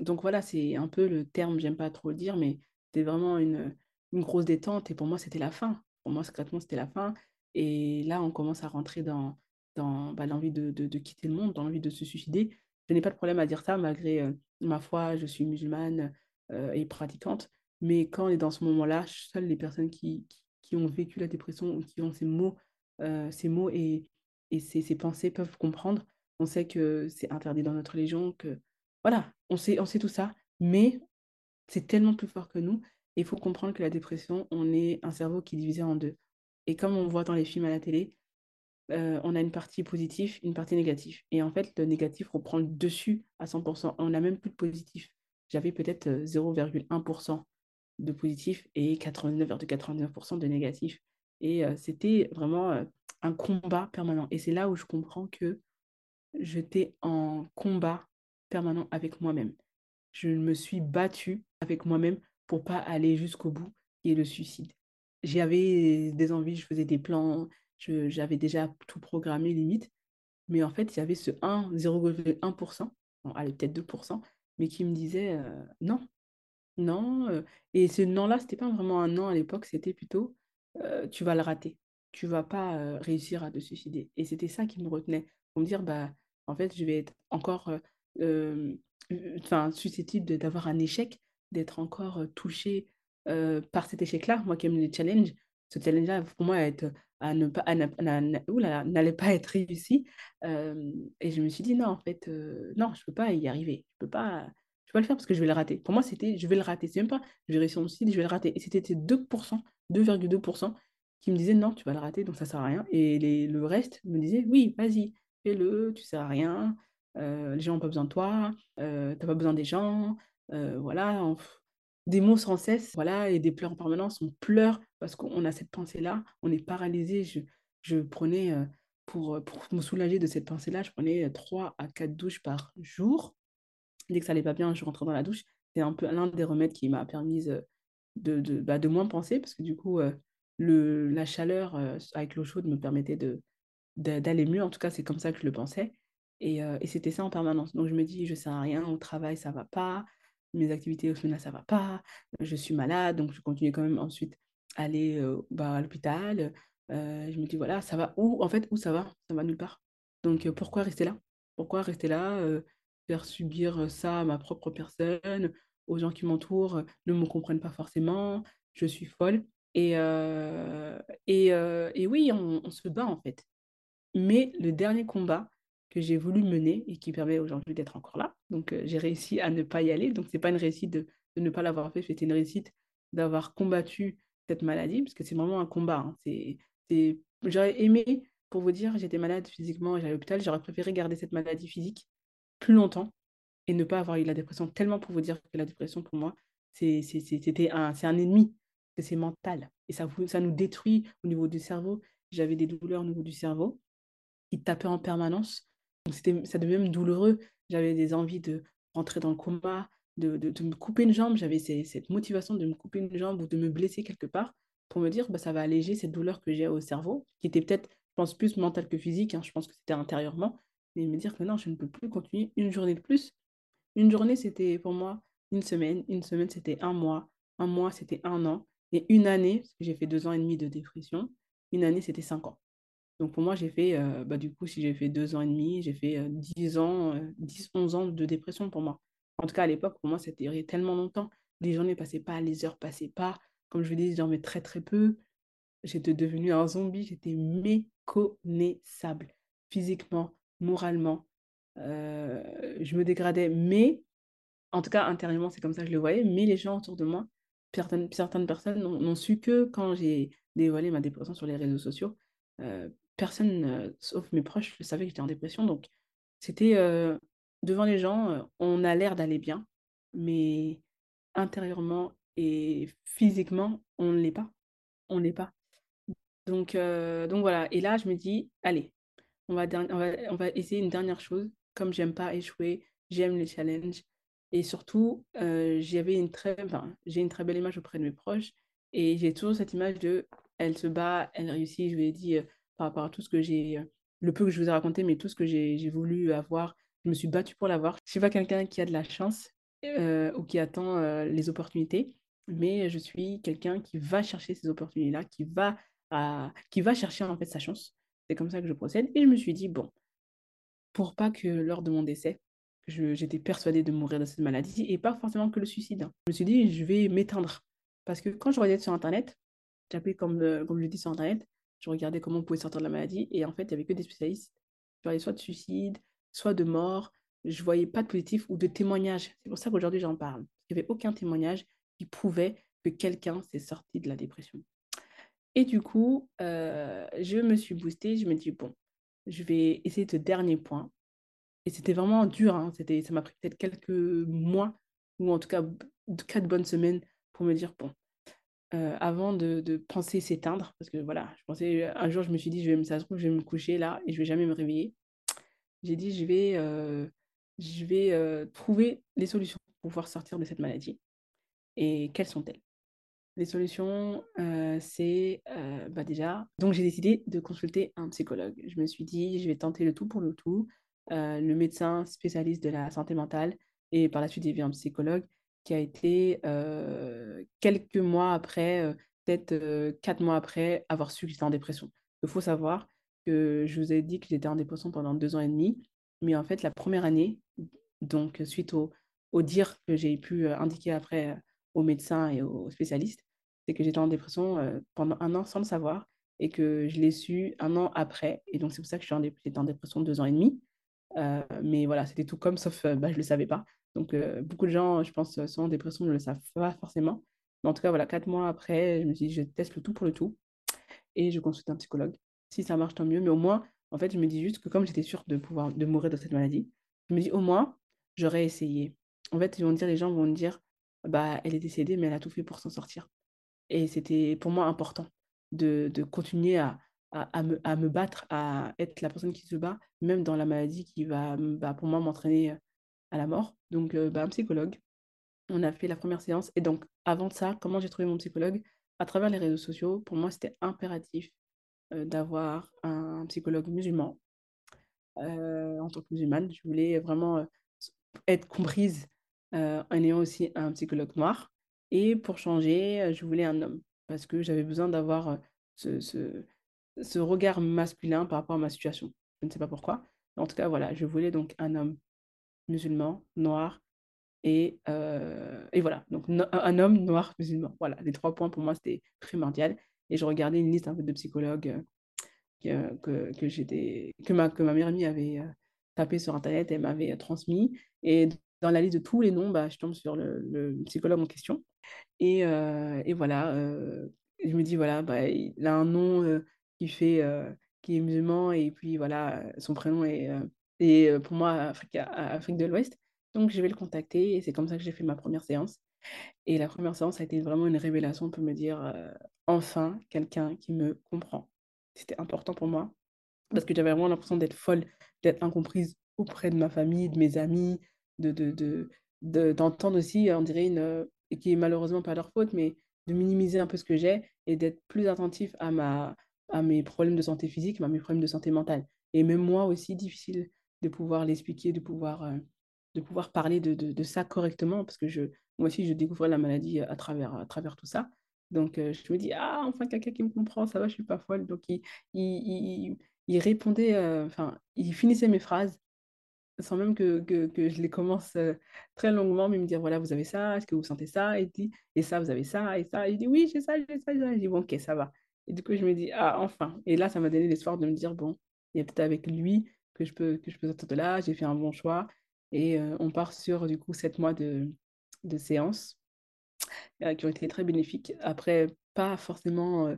donc voilà, c'est un peu le terme, j'aime pas trop le dire, mais c'était vraiment une, une grosse détente. Et pour moi, c'était la fin. Pour moi, secrètement, c'était la fin. Et là, on commence à rentrer dans, dans bah, l'envie de, de, quitter le monde, dans l'envie de se suicider. Je n'ai pas de problème à dire ça, malgré ma foi, je suis musulmane et pratiquante. Mais quand on est dans ce moment-là, seules les personnes qui, qui, ont vécu la dépression ou qui ont ces mots, ces mots et, et ces, ces pensées peuvent comprendre. On sait que c'est interdit dans notre religion, que voilà, on sait, on sait tout ça, mais c'est tellement plus fort que nous. Il faut comprendre que la dépression, on est un cerveau qui est divisé en deux. Et comme on voit dans les films à la télé, on a une partie positive, une partie négative. Et en fait, le négatif reprend le dessus à 100%. On n'a même plus de positif. J'avais peut-être 0,1% de positif et 89,99% de négatif. Et c'était vraiment un combat permanent. Et c'est là où je comprends que j'étais en combat permanent avec moi-même. Je me suis battue avec moi-même pour pas aller jusqu'au bout et le suicide. J'avais des envies, je faisais des plans, j'avais déjà tout programmé limite, mais en fait, il y avait ce 1, 0,1%, bon, allez, peut-être 2%, mais qui me disait non, non. et ce non-là, c'était pas vraiment un non à l'époque, c'était plutôt tu vas le rater, tu vas pas réussir à te suicider. Et c'était ça qui me retenait, pour me dire, bah, en fait, je vais être encore enfin, susceptible d'avoir un échec, d'être encore touché par cet échec-là. Moi qui aime les challenges, ce challenge-là, pour moi, être, à ne pas, n'allait pas être réussi. et je me suis dit, non, en fait, non, je ne peux pas y arriver. Je ne peux, pas, je vais le faire parce que je vais le rater. Pour moi, c'était je vais le rater. C'est même pas je vais réussir mon suicide, je vais le rater. Et c'était ces 2%, 2,2% qui me disaient non, tu vas le rater, donc ça sert à rien. Et le reste me disait oui, vas-y, fais-le, tu sers à rien, les gens n'ont pas besoin de toi, euh, tu n'as pas besoin des gens, euh, voilà. des mots sans cesse, voilà, et des pleurs en permanence. On pleure parce qu'on a cette pensée-là, on est paralysé. Je, je prenais, pour, pour me soulager de cette pensée-là, je prenais 3 à 4 douches par jour. Dès que ça allait pas bien, je rentrais dans la douche. C'est un peu l'un des remèdes qui m'a permis de, de, bah, de moins penser, parce que du coup, le, la chaleur avec l'eau chaude me permettait d'aller mieux. En tout cas, c'est comme ça que je le pensais. Et, c'était ça en permanence. Donc je me dis, je ne sers rien, au travail, ça ne va pas, mes activités au final, ça ne va pas, je suis malade, donc je continue quand même ensuite à aller bah, à l'hôpital. je me dis, voilà, ça va où? En fait, où ça va? Ça va nulle part. Donc pourquoi rester là? Pourquoi rester là Faire subir ça à ma propre personne, aux gens qui m'entourent, ne me comprennent pas forcément, je suis folle. Et, et, et, oui, on, se bat en fait. Mais le dernier combat que j'ai voulu mener et qui permet aujourd'hui d'être encore là, donc j'ai réussi à ne pas y aller. Donc, ce n'est pas une réussite de, ne pas l'avoir fait, c'était une réussite d'avoir combattu cette maladie, parce que c'est vraiment un combat. Hein. C'est, J'aurais aimé, pour vous dire, j'étais malade physiquement, j'allais à l'hôpital, j'aurais préféré garder cette maladie physique plus longtemps et ne pas avoir eu la dépression. Tellement pour vous dire que la dépression, pour moi, c'est, c'était un, c'est un ennemi, que c'est mental. Et ça, ça nous détruit au niveau du cerveau. J'avais des douleurs au niveau du cerveau qui tapaient en permanence. C'était, ça devenait même douloureux. J'avais des envies de rentrer dans le coma, de, de, me couper une jambe. J'avais cette motivation de me couper une jambe ou de me blesser quelque part pour me dire bah, ça va alléger cette douleur que j'ai au cerveau, qui était peut-être, je pense, plus mentale que physique. Hein. Je pense que c'était intérieurement. Mais me dire que non, je ne peux plus continuer une journée de plus. Une journée, c'était pour moi une semaine. Une semaine, c'était un mois. Un mois, c'était un an. Et une année, parce que j'ai fait deux ans et demi de dépression, une année, c'était cinq ans. Donc pour moi, j'ai fait, euh, bah, du coup, si j'ai fait deux ans et demi, j'ai fait euh, dix ans, euh, dix, onze ans de dépression pour moi. En tout cas, à l'époque, pour moi, c'était tellement longtemps. Les journées passaient pas, les heures passaient pas. Comme je vous dis, je dormais très, très peu. J'étais devenue un zombie, j'étais méconnaissable, physiquement, moralement. je me dégradais, mais, en tout cas, intérieurement, c'est comme ça que je le voyais, mais les gens autour de moi, certaines, certaines personnes n'ont su que quand j'ai dévoilé ma dépression sur les réseaux sociaux. Personne, sauf mes proches, ne savait que j'étais en dépression. Donc, c'était devant les gens, on a l'air d'aller bien, mais intérieurement et physiquement, on ne l'est pas. On ne l'est pas. Donc, donc voilà. Et là, je me dis, allez, on va, on va, on va essayer une dernière chose. Comme j'aime pas échouer, j'aime les challenges. Et surtout, j'avais une très, enfin, j'ai une très belle image auprès de mes proches. Et j'ai toujours cette image de, elle se bat, elle réussit. Je lui ai dit, par rapport à tout ce que j'ai, le peu que je vous ai raconté, mais tout ce que j'ai voulu avoir, je me suis battue pour l'avoir. Je suis pas quelqu'un qui a de la chance ou qui attend les opportunités, mais je suis quelqu'un qui va chercher ces opportunités-là, qui va, qui va chercher en fait sa chance. C'est comme ça que je procède. Et je me suis dit, bon, pour pas que lors de mon décès, j'étais persuadée de mourir de cette maladie et pas forcément que le suicide. Hein. Je me suis dit, je vais m'éteindre. Parce que quand je regardais sur Internet, j'appelais comme, euh, comme je dit sur Internet, je regardais comment on pouvait sortir de la maladie et en fait, il n'y avait que des spécialistes. Je parlais soit de suicide, soit de mort. Je voyais pas de positif ou de témoignage. C'est pour ça qu'aujourd'hui, j'en parle. Il n'y avait aucun témoignage qui prouvait que quelqu'un s'est sorti de la dépression. Et du coup, euh, je me suis boostée. Je me dis, bon, je vais essayer ce dernier point et c'était vraiment dur, hein. Ça m'a pris peut-être quelques mois, ou en tout cas quatre bonnes semaines pour me dire, bon, euh, avant de, penser s'éteindre, parce que voilà, je pensais, un jour, je me suis dit, je vais, ça se trouve, je vais me coucher là et je vais jamais me réveiller. J'ai dit, je vais, euh, je vais euh, trouver les solutions pour pouvoir sortir de cette maladie. Et quelles sont-elles? Les solutions, c'est bah déjà, donc j'ai décidé de consulter un psychologue. Je me suis dit, je vais tenter le tout pour le tout. Euh, le médecin spécialiste de la santé mentale et par la suite il un psychologue qui a été quelques mois après, peut-être quatre mois après avoir su que j'étais en dépression. Il faut savoir que je vous ai dit que j'étais en dépression pendant deux ans et demi, mais en fait la première année, donc suite au, au dire que j'ai pu indiquer après aux médecins et aux spécialistes, c'est que j'étais en dépression pendant un an sans le savoir et que je l'ai su un an après. Et donc, c'est pour ça que je suis en, dépression deux ans et demi. Mais voilà, c'était tout comme, sauf bah, je ne le savais pas. Donc, beaucoup de gens, je pense, sont en dépression, ne le savent pas forcément. Mais en tout cas, voilà, quatre mois après, je me suis dit, je teste le tout pour le tout et je consulte un psychologue. Si ça marche, tant mieux. Mais au moins, en fait, je me dis juste que comme j'étais sûre de pouvoir de mourir de cette maladie, je me dis au moins, j'aurais essayé. En fait, dire, les gens vont me dire, bah, elle est décédée, mais elle a tout fait pour s'en sortir. Et c'était pour moi important de, de continuer à, me, battre, à être la personne qui se bat, même dans la maladie qui va, bah, pour moi, m'entraîner à la mort. Donc, bah, un psychologue. On a fait la première séance. Et donc, avant ça, comment j'ai trouvé mon psychologue? À travers les réseaux sociaux. Pour moi, c'était impératif d'avoir un psychologue musulman. en tant que musulmane, je voulais vraiment être comprise en ayant aussi un psychologue noir. Et pour changer, je voulais un homme parce que j'avais besoin d'avoir ce, ce, ce, regard masculin par rapport à ma situation. Je ne sais pas pourquoi. En tout cas, voilà, je voulais donc un homme musulman, noir, et, et voilà, donc un homme noir musulman. Voilà, les trois points pour moi, c'était primordial. Et je regardais une liste un peu de psychologues que, que, que, que, ma, que ma meilleure amie avait tapé sur Internet, elle m'avait transmis. Et dans la liste de tous les noms, bah, je tombe sur le, le psychologue en question. Et, et voilà, je me dis, voilà, bah, il a un nom qui fait, qui est musulman, et puis voilà, son prénom est, est pour moi Afrique, Afrique de l'Ouest. Donc, je vais le contacter et c'est comme ça que j'ai fait ma première séance. Et la première séance a été vraiment une révélation pour me dire enfin quelqu'un qui me comprend. C'était important pour moi parce que j'avais vraiment l'impression d'être folle, d'être incomprise auprès de ma famille, de mes amis, de, de, de, d'entendre aussi, on dirait, une, qui est malheureusement pas leur faute, mais de minimiser un peu ce que j'ai et d'être plus attentif à, ma, à mes problèmes de santé physique, à mes problèmes de santé mentale. Et même moi aussi, difficile de pouvoir l'expliquer, de pouvoir de pouvoir parler de, de, ça correctement, parce que je, moi aussi, je découvrais la maladie à travers, à travers tout ça. Donc, je me dis, ah, enfin, quelqu'un qui me comprend, ça va, je suis pas folle. Donc, il, il, il, répondait, enfin, il finissait mes phrases sans même que, que, je les commence très longuement, mais me dire, voilà, vous avez ça, est-ce que vous sentez ça? Et, dit, et ça, vous avez ça, et ça. Et il dit, oui, j'ai ça, j'ai ça, j'ai ça. Je dis, bon, ok, ça va. Et du coup, je me dis, ah, enfin. Et là, ça m'a donné l'espoir de me dire, bon, il y a peut-être avec lui que je peux, que je peux sortir de là, j'ai fait un bon choix. Et on part sur du coup sept mois de, de séances qui ont été très bénéfiques. Après, pas forcément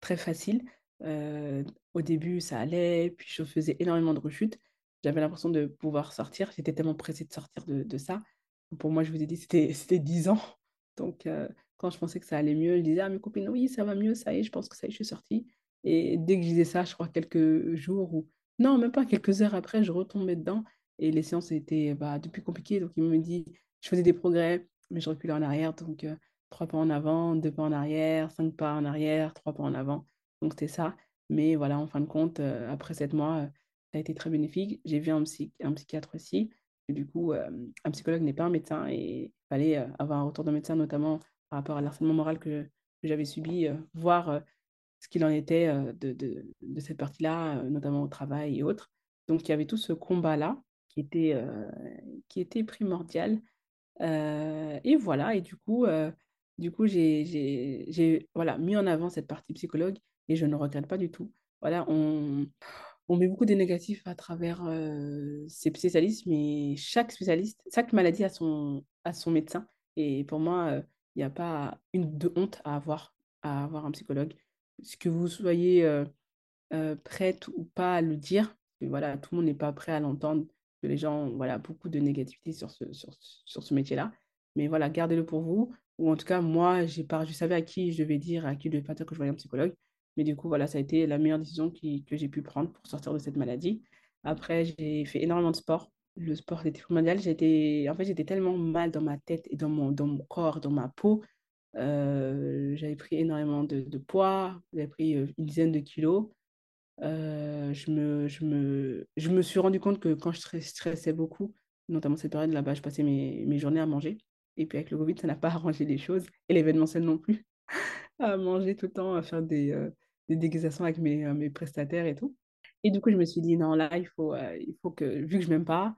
très facile. au début, ça allait, puis je faisais énormément de rechutes. J'avais l'impression de pouvoir sortir. J'étais tellement pressée de sortir de, de ça. Pour moi, je vous ai dit, c'était, c'était 10 ans. Donc, quand je pensais que ça allait mieux, je disais à mes copines, oui, ça va mieux, ça y est, je pense que ça y est, je suis sortie. Et dès que je disais ça, je crois quelques jours ou non, même pas quelques heures après, je retombais dedans. Et les séances étaient bah, depuis compliquées. Donc, il me dit, je faisais des progrès, mais je reculais en arrière. Donc, trois pas en avant, deux pas en arrière, cinq pas en arrière, trois pas en avant. Donc, c'était ça. Mais voilà, en fin de compte, après sept mois, ça a été très bénéfique. J'ai vu un, un psychiatre aussi. Du coup, un psychologue n'est pas un médecin et il fallait avoir un retour de médecin, notamment par rapport à l'harcèlement moral que, que j'avais subi, voir ce qu'il en était de, de, cette partie-là, notamment au travail et autres. Donc, il y avait tout ce combat-là qui était, qui était primordial. Et voilà, et du coup, coup j'ai voilà, mis en avant cette partie psychologue et je ne regrette pas du tout. Voilà, on, on met beaucoup de négatifs à travers ces spécialistes, mais chaque spécialiste, chaque maladie a son, a son médecin. Et pour moi, il n'y a pas une de honte à avoir, à avoir un psychologue. Que vous soyez prête ou pas à le dire, voilà, tout le monde n'est pas prêt à l'entendre les gens, voilà, beaucoup de négativité sur ce, sur, sur ce métier-là. Mais voilà, gardez-le pour vous. Ou en tout cas, moi, j'ai pas, je savais à qui je devais dire, à qui je devais pas que je voyais un psychologue. Mais du coup, voilà, ça a été la meilleure décision que j'ai pu prendre pour sortir de cette maladie. Après, j'ai fait énormément de sport. Le sport était primordial. J'étais, en fait, j'étais tellement mal dans ma tête et dans mon, dans mon corps, dans ma peau. Euh, j'avais pris énormément de, poids. J'avais pris euh, une dizaine de kilos. Euh, je me, je me, je me suis rendu compte que quand je stressais beaucoup, notamment cette période là-bas, je passais mes, mes journées à manger. Et puis avec le Covid, ça n'a pas arrangé les choses. Et l'événementiel non plus. à manger tout le temps, à faire des, euh, avec mes, mes prestataires et tout. Et du coup, je me suis dit, non, là, il faut, il faut que, vu que je m'aime pas,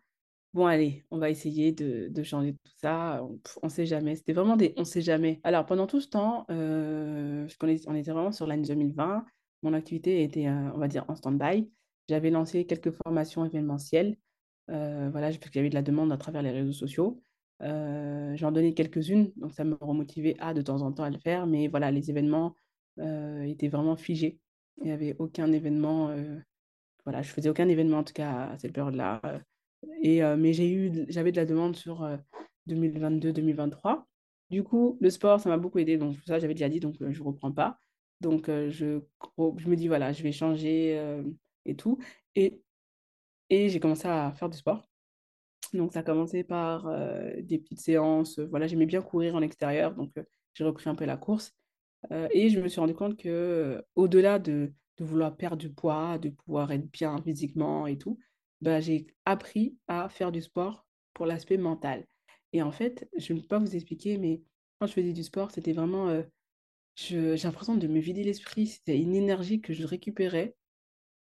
bon, allez, on va essayer de, changer tout ça. On ne sait jamais. C'était vraiment des on sait jamais. Alors, pendant tout ce temps, euh, on était vraiment sur l'année 2020 mon activité était, euh, on va dire, en stand-by. J'avais lancé quelques formations événementielles, euh, voilà, parce qu'il y avait de la demande à travers les réseaux sociaux. j'en donnais quelques-unes, donc ça me remotivait à de temps en temps à le faire, mais voilà, les événements étaient vraiment figés. Il n'y avait aucun événement, voilà, je faisais aucun événement en tout cas à cette période-là. Et, mais j'avais de la demande sur 2022-2023. Du coup, le sport, ça m'a beaucoup aidé. Donc, ça, j'avais déjà dit, donc je ne reprends pas. Donc, je, je me dis, voilà, je vais changer et tout. Et, et j'ai commencé à faire du sport. Donc, ça a commencé par des petites séances. Voilà, j'aimais bien courir en extérieur. Donc, j'ai repris un peu la course. et je me suis rendu compte que au-delà de, de vouloir perdre du poids, de pouvoir être bien physiquement et tout, bah, j'ai appris à faire du sport pour l'aspect mental. Et en fait, je ne peux pas vous expliquer, mais quand je faisais du sport, c'était vraiment... j'ai l'impression de me vider l'esprit. C'était une énergie que je récupérais.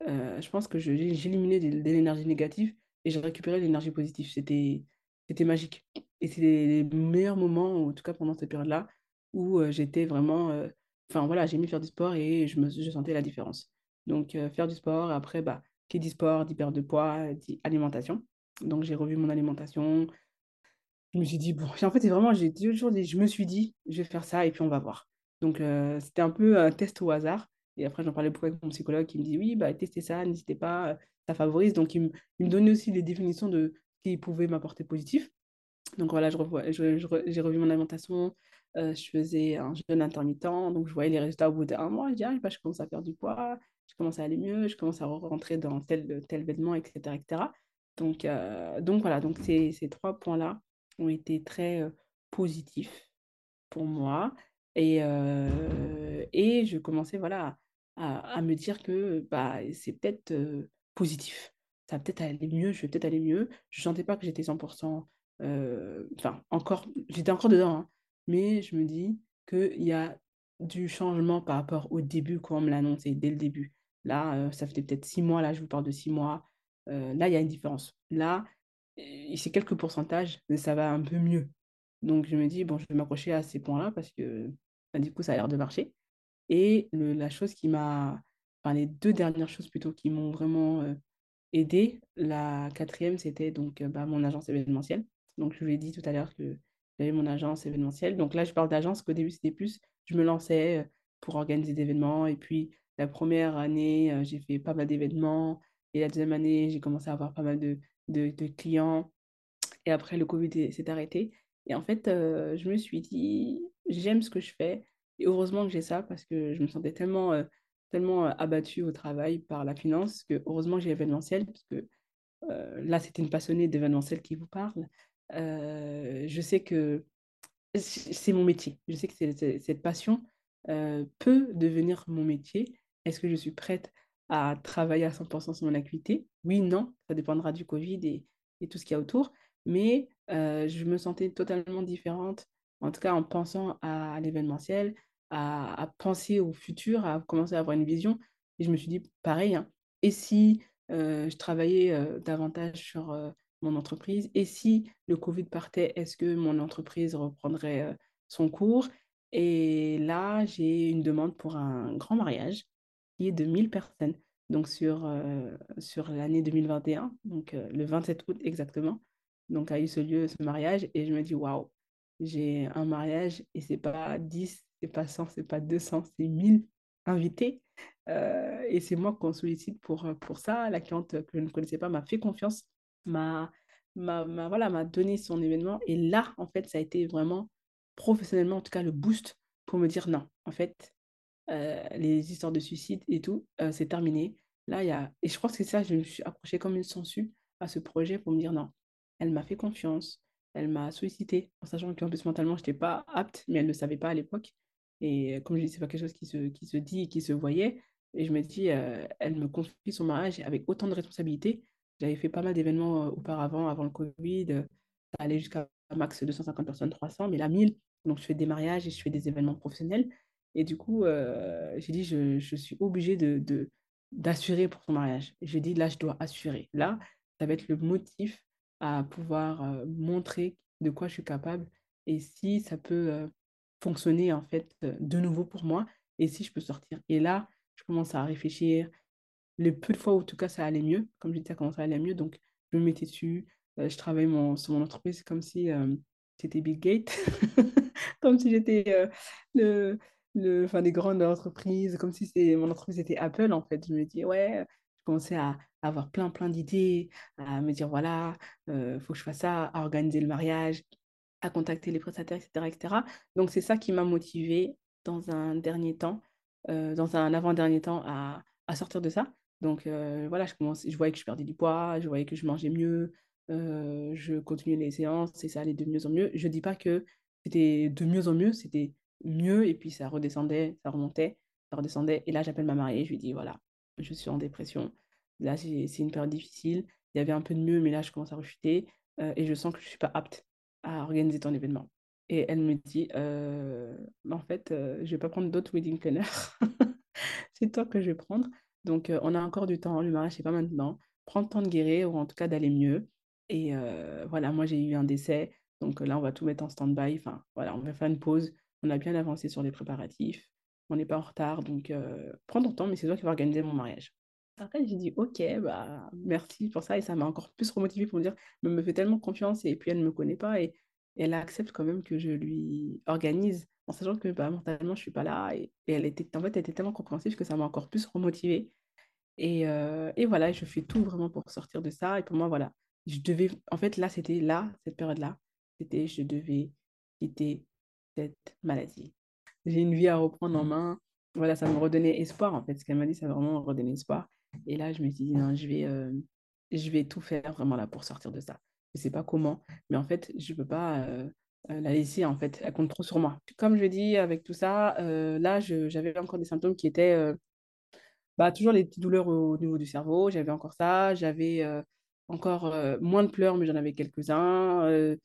je pense que j'éliminais de, l'énergie négative et je récupérais l'énergie positive. C'était magique. Et c'est les meilleurs moments, en tout cas pendant cette période-là, où j'étais vraiment... Enfin voilà, j'ai mis faire du sport et je, me, je sentais la différence. Donc faire du sport, après, bah, qui dit sport, dit perte de poids, dit alimentation. Donc j'ai revu mon alimentation. Je me suis dit, bon, en fait, c'est vraiment, j'ai toujours dit, je me suis dit, je vais faire ça et puis on va voir. Donc c'était un peu un test au hasard. Et après, j'en parlais beaucoup avec mon psychologue qui me dit, oui, bah, testez ça, n'hésitez pas, ça favorise. Donc il me, donnait aussi les définitions de ce qui pouvait m'apporter positif. Donc voilà, j'ai revu mon alimentation, je faisais un jeûne intermittent, donc je voyais les résultats au bout d'un mois. Je dis, ah, bah, je commence à faire du poids, je commence à aller mieux, je commence à rentrer dans tel, tel vêtement, etc. etc. Donc, donc voilà, donc ces, ces trois points-là ont été très positifs pour moi. Et, et je commençais voilà, à, me dire que bah, c'est peut-être positif. Ça va peut-être aller mieux, je vais peut-être aller mieux. Je ne sentais pas que j'étais 100%, enfin, encore, j'étais encore dedans, hein, mais je me dis qu'il y a du changement par rapport au début, quand on me l'a annoncé, dès le début. Là, ça fait peut-être six mois, là, je vous parle de six mois. là, il y a une différence. Là, c'est quelques pourcentages, mais ça va un peu mieux. Donc, je me dis, bon, je vais m'accrocher à ces points-là parce que bah, du coup, ça a l'air de marcher. Et la chose qui m'a, enfin, les deux dernières choses plutôt qui m'ont vraiment aidé, la quatrième, c'était donc bah, mon agence événementielle. Donc, je vous l'ai dit tout à l'heure que j'avais mon agence événementielle. Donc là, je parle d'agence, qu'au début, c'était plus, je me lançais pour organiser des événements. Et puis, la première année, j'ai fait pas mal d'événements. Et la deuxième année, j'ai commencé à avoir pas mal de, de, clients. Et après, le Covid s'est arrêté. Et en fait, je me suis dit, j'aime ce que je fais. Et heureusement que j'ai ça parce que je me sentais tellement, tellement abattue au travail par la finance que heureusement j'ai l'événementiel parce que là, c'était une passionnée d'événementiel qui vous parle. je sais que c'est mon métier. Je sais que cette passion peut devenir mon métier. Est-ce que je suis prête à travailler à 100% sur mon activité Oui, non, ça dépendra du Covid et, tout ce qu'il y a autour. Mais je me sentais totalement différente, en tout cas en pensant à, l'événementiel, à, penser au futur, à commencer à avoir une vision. Et je me suis dit, pareil, hein, et si je travaillais davantage sur mon entreprise Et si le Covid partait, est-ce que mon entreprise reprendrait son cours? Et là, j'ai une demande pour un grand mariage de 1000 personnes, donc sur, sur l'année 2021, donc le 27 août exactement. Donc a eu ce lieu ce mariage et je me dis, waouh, j'ai un mariage et c'est pas 10, c'est pas 100, c'est pas 200, c'est 1000 invités. et c'est moi qu'on sollicite pour, pour ça. La cliente que je ne connaissais pas m'a fait confiance m'a voilà, m'a donné son événement. Et là, en fait, ça a été vraiment professionnellement, en tout cas, le boost pour me dire non, en fait, euh, les histoires de suicide et tout, euh, c'est terminé. Là, il y a... Et je pense que ça, je me suis approchée comme une sangsue à ce projet pour me dire non. Elle m'a fait confiance, elle m'a sollicité, en sachant qu'en plus, mentalement, je n'étais pas apte, mais elle ne savait pas à l'époque. Et comme je dis, c'est pas quelque chose qui se, qui se dit et qui se voyait. Et je me dis, euh, elle me confie son mariage avec autant de responsabilités. J'avais fait pas mal d'événements auparavant, avant le Covid. Ça allait jusqu'à max 250 personnes, 300, mais là, 1000. Donc, je fais des mariages et je fais des événements professionnels. Et du coup, j'ai dit, je, je, suis obligée de, d'assurer pour son mariage. J'ai dit, là, je dois assurer. Là, ça va être le motif à pouvoir montrer de quoi je suis capable et si ça peut fonctionner, en fait, de nouveau pour moi et si je peux sortir. Et là, je commence à réfléchir, les peu de fois où, en tout cas, ça allait mieux, comme je disais, ça commençait à aller mieux, donc je me mettais dessus, je travaillais mon, sur mon entreprise comme si j'étais Bill Gates, comme si j'étais euh, le, le, enfin, des grandes entreprises, comme si mon entreprise était Apple, en fait. Je me dis, ouais, je commençais à, avoir plein, plein d'idées, à me dire, voilà, il euh, faut que je fasse ça, à organiser le mariage, à contacter les prestataires, etc. etc. Donc, c'est ça qui m'a motivée dans un dernier temps, euh, dans un avant-dernier temps, à, à, sortir de ça. Donc, voilà, je, commence, je voyais que je perdais du poids, je voyais que je mangeais mieux, je continuais les séances et ça allait de mieux en mieux. Je ne dis pas que c'était de mieux en mieux, c'était mieux et puis ça redescendait, ça remontait, ça redescendait. Et là, j'appelle ma mariée, je lui dis voilà, je suis en dépression. Là, c'est une période difficile. Il y avait un peu de mieux, mais là, je commence à rechuter et je sens que je ne suis pas apte à organiser ton événement. Et elle me dit en fait, je ne vais pas prendre d'autres wedding planners. c'est toi que je vais prendre. Donc, on a encore du temps. Le mariage, c'est pas maintenant. Prends le temps de guérir ou en tout cas d'aller mieux. Et voilà, moi, j'ai eu un décès. Donc là, on va tout mettre en stand-by. Enfin, voilà, on va faire une pause. On a bien avancé sur les préparatifs. On n'est pas en retard. Donc, prends ton temps, mais c'est toi qui vas organiser mon mariage. Après, j'ai dit, OK, bah, merci pour ça. Et ça m'a encore plus remotivé pour me dire, mais me fait tellement confiance. Et puis, elle ne me connaît pas. Et, elle accepte quand même que je lui organise, en sachant que bah, mentalement, je ne suis pas là. Et, elle était, en fait, elle était tellement compréhensive que ça m'a encore plus remotivée. Et, et voilà, je fais tout vraiment pour sortir de ça. Et pour moi, voilà, je devais, en fait, là, c'était là, cette période-là, c'était je devais quitter cette maladie. J'ai une vie à reprendre en main. Voilà, ça me redonnait espoir, en fait. Ce qu'elle m'a dit, ça m'a vraiment redonné espoir. Et là, je me suis dit, non, je vais, euh, je vais tout faire vraiment là pour sortir de ça. Je ne sais pas comment, mais en fait, je ne peux pas euh, euh, la laisser, en fait. Elle compte trop sur moi. Comme je l'ai dit, avec tout ça, là, j'avais encore des symptômes qui étaient bah, toujours les petites douleurs au niveau du cerveau. J'avais encore ça. J'avais encore moins de pleurs, mais j'en avais quelques-uns.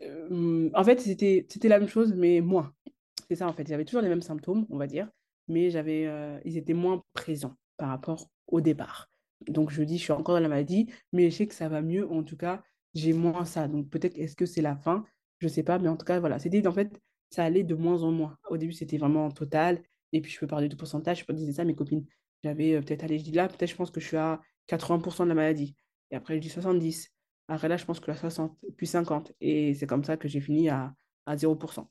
En fait, c'était, la même chose, mais moins. C'est ça, en fait. J'avais toujours les mêmes symptômes, on va dire, mais j'avais, ils étaient moins présents par rapport au départ. Donc, je dis, je suis encore dans la maladie, mais je sais que ça va mieux. En tout cas, j'ai moins ça. Donc, peut-être, est-ce que c'est la fin? Je ne sais pas, mais en tout cas, voilà. C'était, en fait, ça allait de moins en moins. Au début, c'était vraiment en total. Et puis, je peux parler de pourcentage. Je peux dire ça à mes copines. J'avais peut-être, allez, je dis là, peut-être, je pense que je suis à 80% de la maladie. Et après, je dis 70. Après là, je pense que la 60, puis 50. Et c'est comme ça que j'ai fini à, à 0%.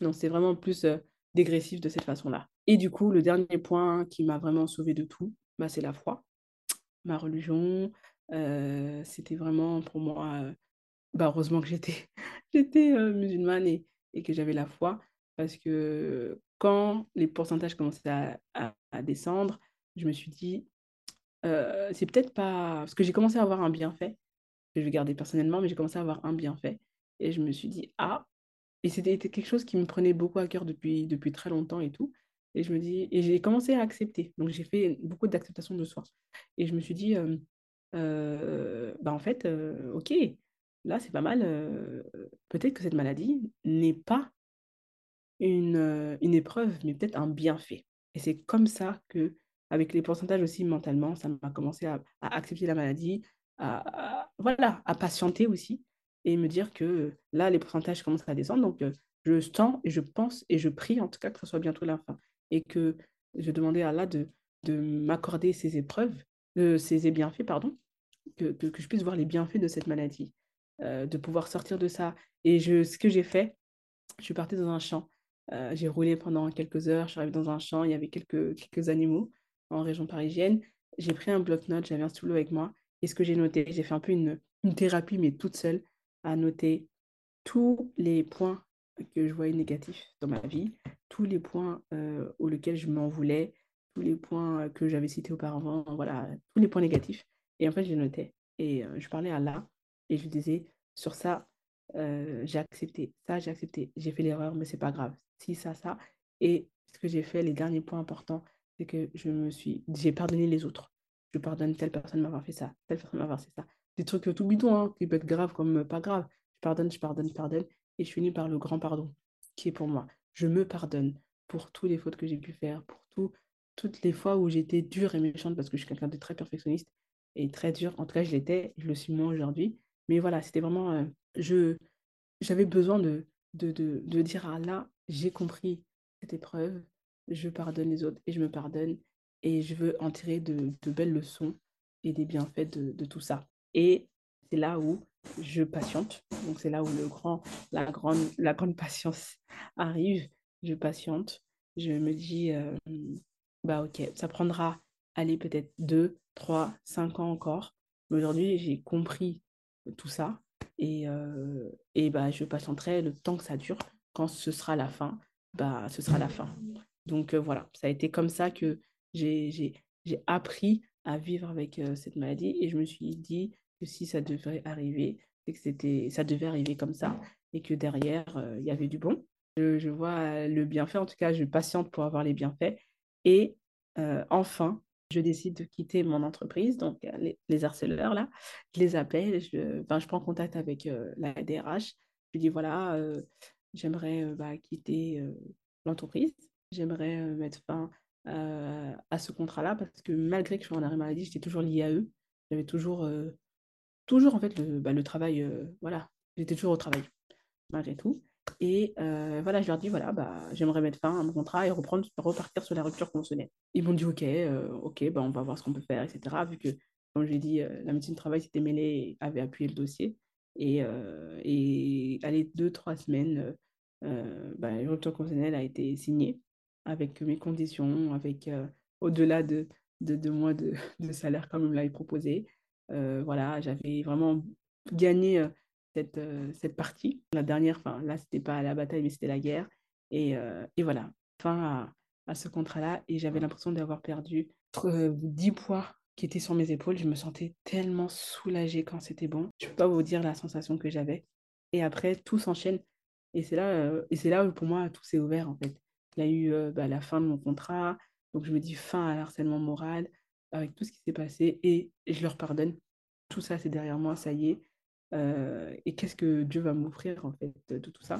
Donc, c'est vraiment plus euh, dégressif de cette façon-là. Et du coup, le dernier point qui m'a vraiment sauvé de tout, bah, c'est la foi. Ma religion, euh, c'était vraiment pour moi, euh, bah, heureusement que j'étais, j'étais musulmane et, que j'avais la foi. Parce que quand les pourcentages commençaient à, à descendre, je me suis dit, c'est peut-être pas parce que j'ai commencé à avoir un bienfait, que je vais garder personnellement, mais j'ai commencé à avoir un bienfait. Et je me suis dit: «Ah» et c'était quelque chose qui me prenait beaucoup à cœur depuis depuis très longtemps et tout. Et je me dis et j'ai commencé à accepter. Donc j'ai fait beaucoup d'acceptation de soi. Et je me suis dit, «Bah, en fait, OK, là, c'est pas mal, peut-être que cette maladie n'est pas une, une épreuve, mais peut-être un bienfait» et c'est comme ça que avec les pourcentages aussi mentalement, ça m'a commencé à, accepter la maladie, à, voilà, à patienter aussi et me dire que là, les pourcentages commencent à descendre. Donc, je sens et je pense et je prie en tout cas que ce soit bientôt la fin et que je demandais à Allah de, de m'accorder ces épreuves, de ces bienfaits, pardon, que, que, je puisse voir les bienfaits de cette maladie, de pouvoir sortir de ça. Et je, ce que j'ai fait, je suis partie dans un champ. j'ai roulé pendant quelques heures, je suis arrivée dans un champ, il y avait quelques, quelques animaux en région parisienne. J'ai pris un bloc-notes, j'avais un stylo avec moi. Et ce que j'ai noté, j'ai fait un peu une, une thérapie, mais toute seule, à noter tous les points que je voyais négatifs dans ma vie, tous les points euh, aux lesquels je m'en voulais, tous les points que j'avais cités auparavant, voilà, tous les points négatifs. Et en fait, j'ai noté. Et euh, je parlais à là et je disais, sur ça, euh, j'ai accepté, ça, j'ai accepté, j'ai fait l'erreur, mais c'est pas grave. Si, ça, ça. Et ce que j'ai fait, les derniers points importants, c'est que je me suis, j'ai pardonné les autres. Je pardonne telle personne m'avoir fait ça, telle personne m'avoir fait ça. Des trucs tout bidons, hein, qui peuvent être graves comme pas grave. Je pardonne, je pardonne, je pardonne. Et je finis par le grand pardon, qui est pour moi. Je me pardonne pour toutes les fautes que j'ai pu faire, pour tout, toutes les fois où j'étais dure et méchante, parce que je suis quelqu'un de très perfectionniste et très dur. En tout cas, je l'étais, je le suis moins aujourd'hui. Mais voilà, c'était vraiment, euh, j'avais besoin de, de, de, de dire, ah là, j'ai compris cette épreuve, je pardonne les autres et je me pardonne et je veux en tirer de, belles leçons et des bienfaits de, tout ça. Et c'est là où je patiente. Donc, c'est là où le grand, la, grande, la grande patience arrive. Je patiente. Je me dis, euh, bah ok, ça prendra, aller peut-être 2, 3, 5 ans encore. Mais aujourd'hui, j'ai compris tout ça. Et, euh, et bah, je patienterai le temps que ça dure. Quand ce sera la fin, bah, ce sera la fin. Donc euh, voilà, ça a été comme ça que j'ai appris à vivre avec cette maladie. Et je me suis dit que si ça devait arriver, c'est que c'était, ça devait arriver comme ça et que derrière, il y avait du bon. Je, vois le bienfait, en tout cas, je patiente pour avoir les bienfaits. Et enfin, je décide de quitter mon entreprise, donc les, harceleurs, là, je les appelle, je, je prends contact avec la DRH, je lui dis, voilà, j'aimerais bah, quitter l'entreprise, j'aimerais mettre fin à ce contrat-là, parce que malgré que je sois en arrêt maladie, j'étais toujours liée à eux, j'avais toujours toujours en fait le, bah, travail, euh, voilà, j'étais toujours au travail, malgré tout. Et euh, voilà, je leur dis, voilà, bah, j'aimerais mettre fin à mon contrat et reprendre, repartir sur la rupture conventionnelle. Ils m'ont dit, ok, euh, ok, bah, on va voir ce qu'on peut faire, etc. Vu que, comme je l'ai dit, la médecine du travail s'était mêlée et avait appuyé le dossier. Et, et allez, deux, trois semaines, bah, la rupture conventionnelle a été signée avec mes conditions, avec au-delà de, de deux mois de, de salaire comme il me l'avait proposé. Voilà, j'avais vraiment gagné cette, cette partie. La dernière, enfin là, c'était pas la bataille, mais c'était la guerre. Et, et voilà, fin à, à ce contrat-là. Et j'avais l'impression d'avoir perdu 10 poids qui étaient sur mes épaules. Je me sentais tellement soulagée quand c'était bon. Je peux pas vous dire la sensation que j'avais. Et après, tout s'enchaîne. Et c'est là, et c'est là où pour moi, tout s'est ouvert en fait. Il y a eu bah, la fin de mon contrat. Donc je me dis fin à l'harcèlement moral avec tout ce qui s'est passé et je leur pardonne. Tout ça, c'est derrière moi, ça y est. Et qu'est-ce que Dieu va m'offrir en fait de tout ça?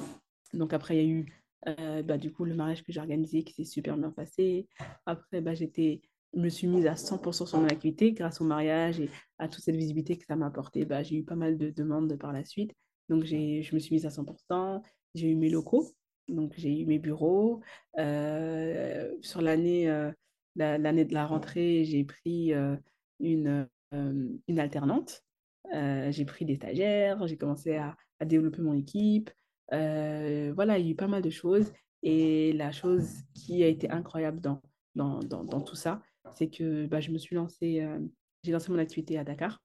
Donc après, il y a eu bah, du coup le mariage que j'ai organisé qui s'est super bien passé. Après, bah, j'étais, me suis mise à 100% sur mon activité grâce au mariage et à toute cette visibilité que ça m'a apporté. Bah, j'ai eu pas mal de demandes par la suite. Donc je me suis mise à 100%. J'ai eu mes locaux, donc j'ai eu mes bureaux. Euh, sur l'année l'année de la rentrée, j'ai pris euh, une, euh, une alternante. Euh, j'ai pris des stagiaires, j'ai commencé à, développer mon équipe. voilà, il y a eu pas mal de choses. Et la chose qui a été incroyable dans, dans, dans, dans tout ça, c'est que bah, je me suis lancée, j'ai lancé mon activité à Dakar.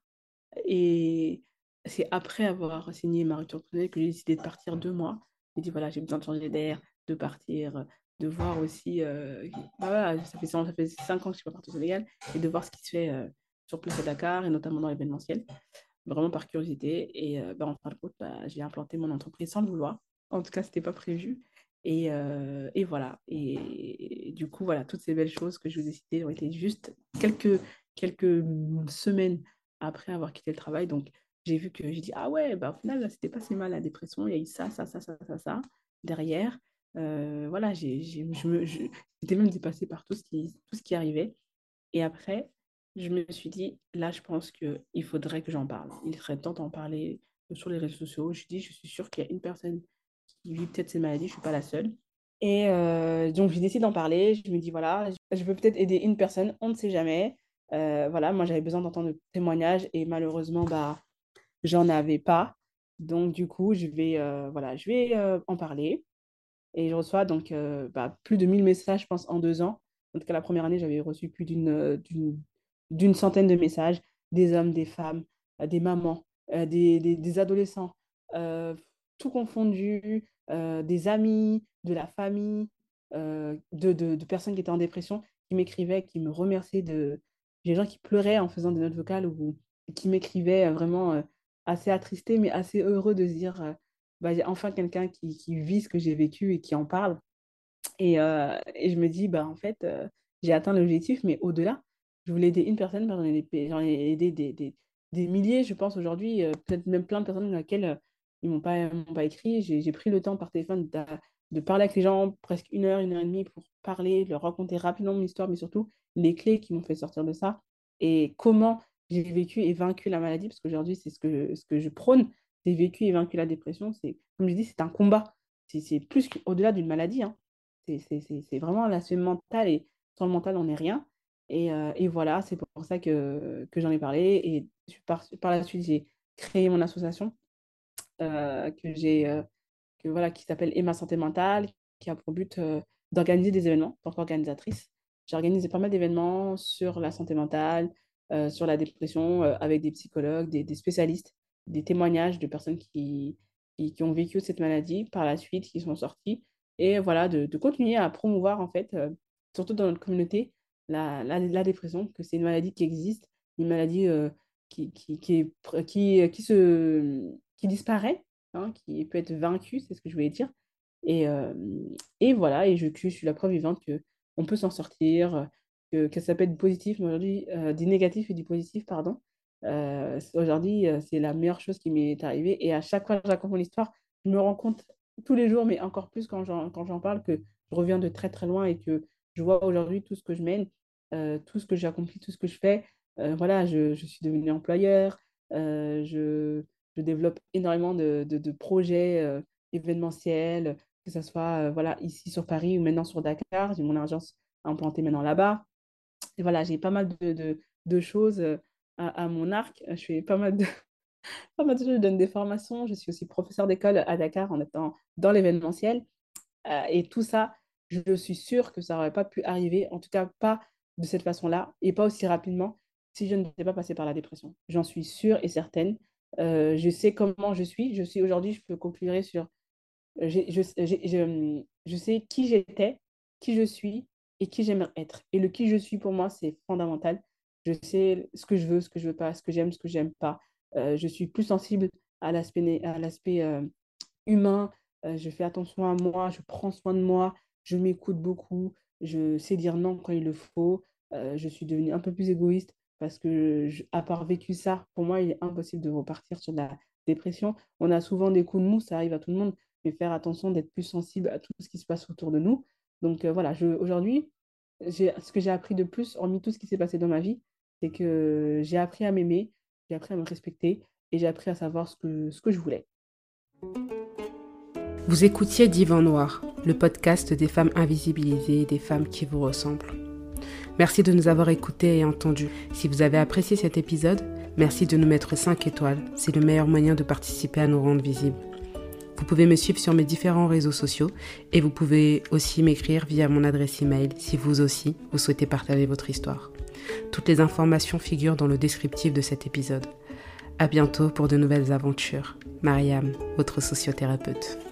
Et c'est après avoir signé ma rupture que j'ai décidé de partir deux mois. J'ai dit, voilà, j'ai besoin de changer d'air, de partir, de voir aussi, euh, bah ça, fait, ça fait cinq ans que je suis pas partie au Sénégal, et de voir ce qui se fait euh, sur place à Dakar, et notamment dans l'événementiel, vraiment par curiosité. Et euh, bah, en fin de compte, bah, j'ai implanté mon entreprise sans le vouloir. En tout cas, ce n'était pas prévu. Et, et voilà. Et, du coup, voilà, toutes ces belles choses que je vous ai citées ont été juste quelques, quelques semaines après avoir quitté le travail. Donc, j'ai vu que j'ai dit, ah ouais, bah, au final, c'était pas si mal la dépression. Il y a eu ça, ça, ça, ça, ça, ça derrière. Euh, voilà, j'étais même dépassée par tout ce, qui, tout ce qui arrivait. Et après, je me suis dit, là, je pense qu'il faudrait que j'en parle. Il serait temps d'en parler sur les réseaux sociaux. Je dis, je suis sûre qu'il y a une personne qui vit peut-être ces maladies, je suis pas la seule. Et euh, donc, j'ai décidé d'en parler. Je me dis, voilà, je peux peut-être aider une personne, on ne sait jamais. Euh, voilà, moi, j'avais besoin d'entendre des témoignages et malheureusement, bah, j'en avais pas. Donc, du coup, je vais, voilà, je vais en parler. Et je reçois donc euh, bah, plus de 1000 messages, je pense, en deux ans. En tout cas, la première année, j'avais reçu plus d'une euh, d'une centaine de messages, des hommes, des femmes, euh, des mamans, des, des, adolescents, tout confondu, des amis, de la famille, de, de, de, personnes qui étaient en dépression, qui m'écrivaient, qui me remerciaient de... J'ai des gens qui pleuraient en faisant des notes vocales ou qui m'écrivaient vraiment assez attristés, mais assez heureux de se dire bah, enfin quelqu'un qui, qui, vit ce que j'ai vécu et qui en parle. Et, euh, et, je me dis, bah, en fait, euh, j'ai atteint l'objectif, mais au-delà, je voulais aider une personne, j'en ai, ai, aidé des, des, des, milliers, je pense, aujourd'hui, euh, peut-être même plein de personnes à laquelle ils ne m'ont pas, pas écrit. J'ai pris le temps par téléphone de, de, parler avec les gens presque une heure, une heure et demie pour parler, leur raconter rapidement mon histoire, mais surtout les clés qui m'ont fait sortir de ça et comment j'ai vécu et vaincu la maladie, parce qu'aujourd'hui, c'est ce que, ce que je prône, vécu et vaincu la dépression, c'est, comme je dis, c'est un combat. C'est plus qu'au-delà d'une maladie. Hein. C'est vraiment l'aspect mental et sans le mental, on n'est rien. Et, euh, et, voilà, c'est pour ça que, que j'en ai parlé. Et par, par la suite, j'ai créé mon association que j'ai, que, voilà, qui s'appelle Emma Santé Mentale, qui a pour but d'organiser des événements en tant qu'organisatrice. J'ai organisé pas mal d'événements sur la santé mentale, sur la dépression, avec des psychologues, des, spécialistes, des témoignages de personnes qui, qui, ont vécu cette maladie par la suite, qui sont sorties. Et voilà, de, continuer à promouvoir, en fait, surtout dans notre communauté, la, la, la dépression, que c'est une maladie qui existe, une maladie qui, qui, qui, qui, qui, se, qui disparaît, hein, qui peut être vaincue, c'est ce que je voulais dire. Et, et voilà, et je, je, suis la preuve vivante qu'on peut s'en sortir, que, que ça peut être positif, aujourd'hui, du négatif et du positif, pardon. aujourd'hui, c'est la meilleure chose qui m'est arrivée. Et à chaque fois que je mon histoire, je me rends compte tous les jours, mais encore plus quand j'en parle, que je reviens de très très loin et que je vois aujourd'hui tout ce que je mène, tout ce que j'ai accompli, tout ce que je fais. voilà, je, je, suis devenue employeur, je, je, développe énormément de, de, de projets événementiels, que ce soit voilà, ici sur Paris ou maintenant sur Dakar. J'ai mon agence implantée maintenant là-bas. Voilà, j'ai pas mal de, de, choses à, mon arc. Je fais pas mal de, choses. Je donne des formations. Je suis aussi professeur d'école à Dakar en étant dans l'événementiel. et tout ça, je suis sûre que ça n'aurait pas pu arriver, en tout cas pas de cette façon-là et pas aussi rapidement si je n'étais pas passée par la dépression. J'en suis sûre et certaine. Je sais comment je suis. Je suis aujourd'hui, je peux conclure sur. Je, je, je, je sais qui j'étais, qui je suis et qui j'aimerais être. Et le qui je suis, pour moi, c'est fondamental. Je sais ce que je veux, ce que je veux pas, ce que j'aime, ce que j'aime pas. Euh, je suis plus sensible à l'aspect euh, humain. Euh, je fais attention à moi, je prends soin de moi, je m'écoute beaucoup, je sais dire non quand il le faut. Je suis devenue un peu plus égoïste parce que, à part vécu ça, pour moi, il est impossible de repartir sur la dépression. On a souvent des coups de mou, ça arrive à tout le monde, mais faire attention d'être plus sensible à tout ce qui se passe autour de nous. Donc euh, voilà, aujourd'hui, ce que j'ai appris de plus, hormis tout ce qui s'est passé dans ma vie, c'est que j'ai appris à m'aimer, j'ai appris à me respecter et j'ai appris à savoir ce que, ce que je voulais.
Vous écoutiez Divan Noir, le podcast des femmes invisibilisées et des femmes qui vous ressemblent. Merci de nous avoir écoutés et entendus. Si vous avez apprécié cet épisode, merci de nous mettre 5 étoiles. C'est le meilleur moyen de participer à nous rendre visibles. Vous pouvez me suivre sur mes différents réseaux sociaux et vous pouvez aussi m'écrire via mon adresse email si vous aussi vous souhaitez partager votre histoire. Toutes les informations figurent dans le descriptif de cet épisode. À bientôt pour de nouvelles aventures. Mariam, votre sociothérapeute.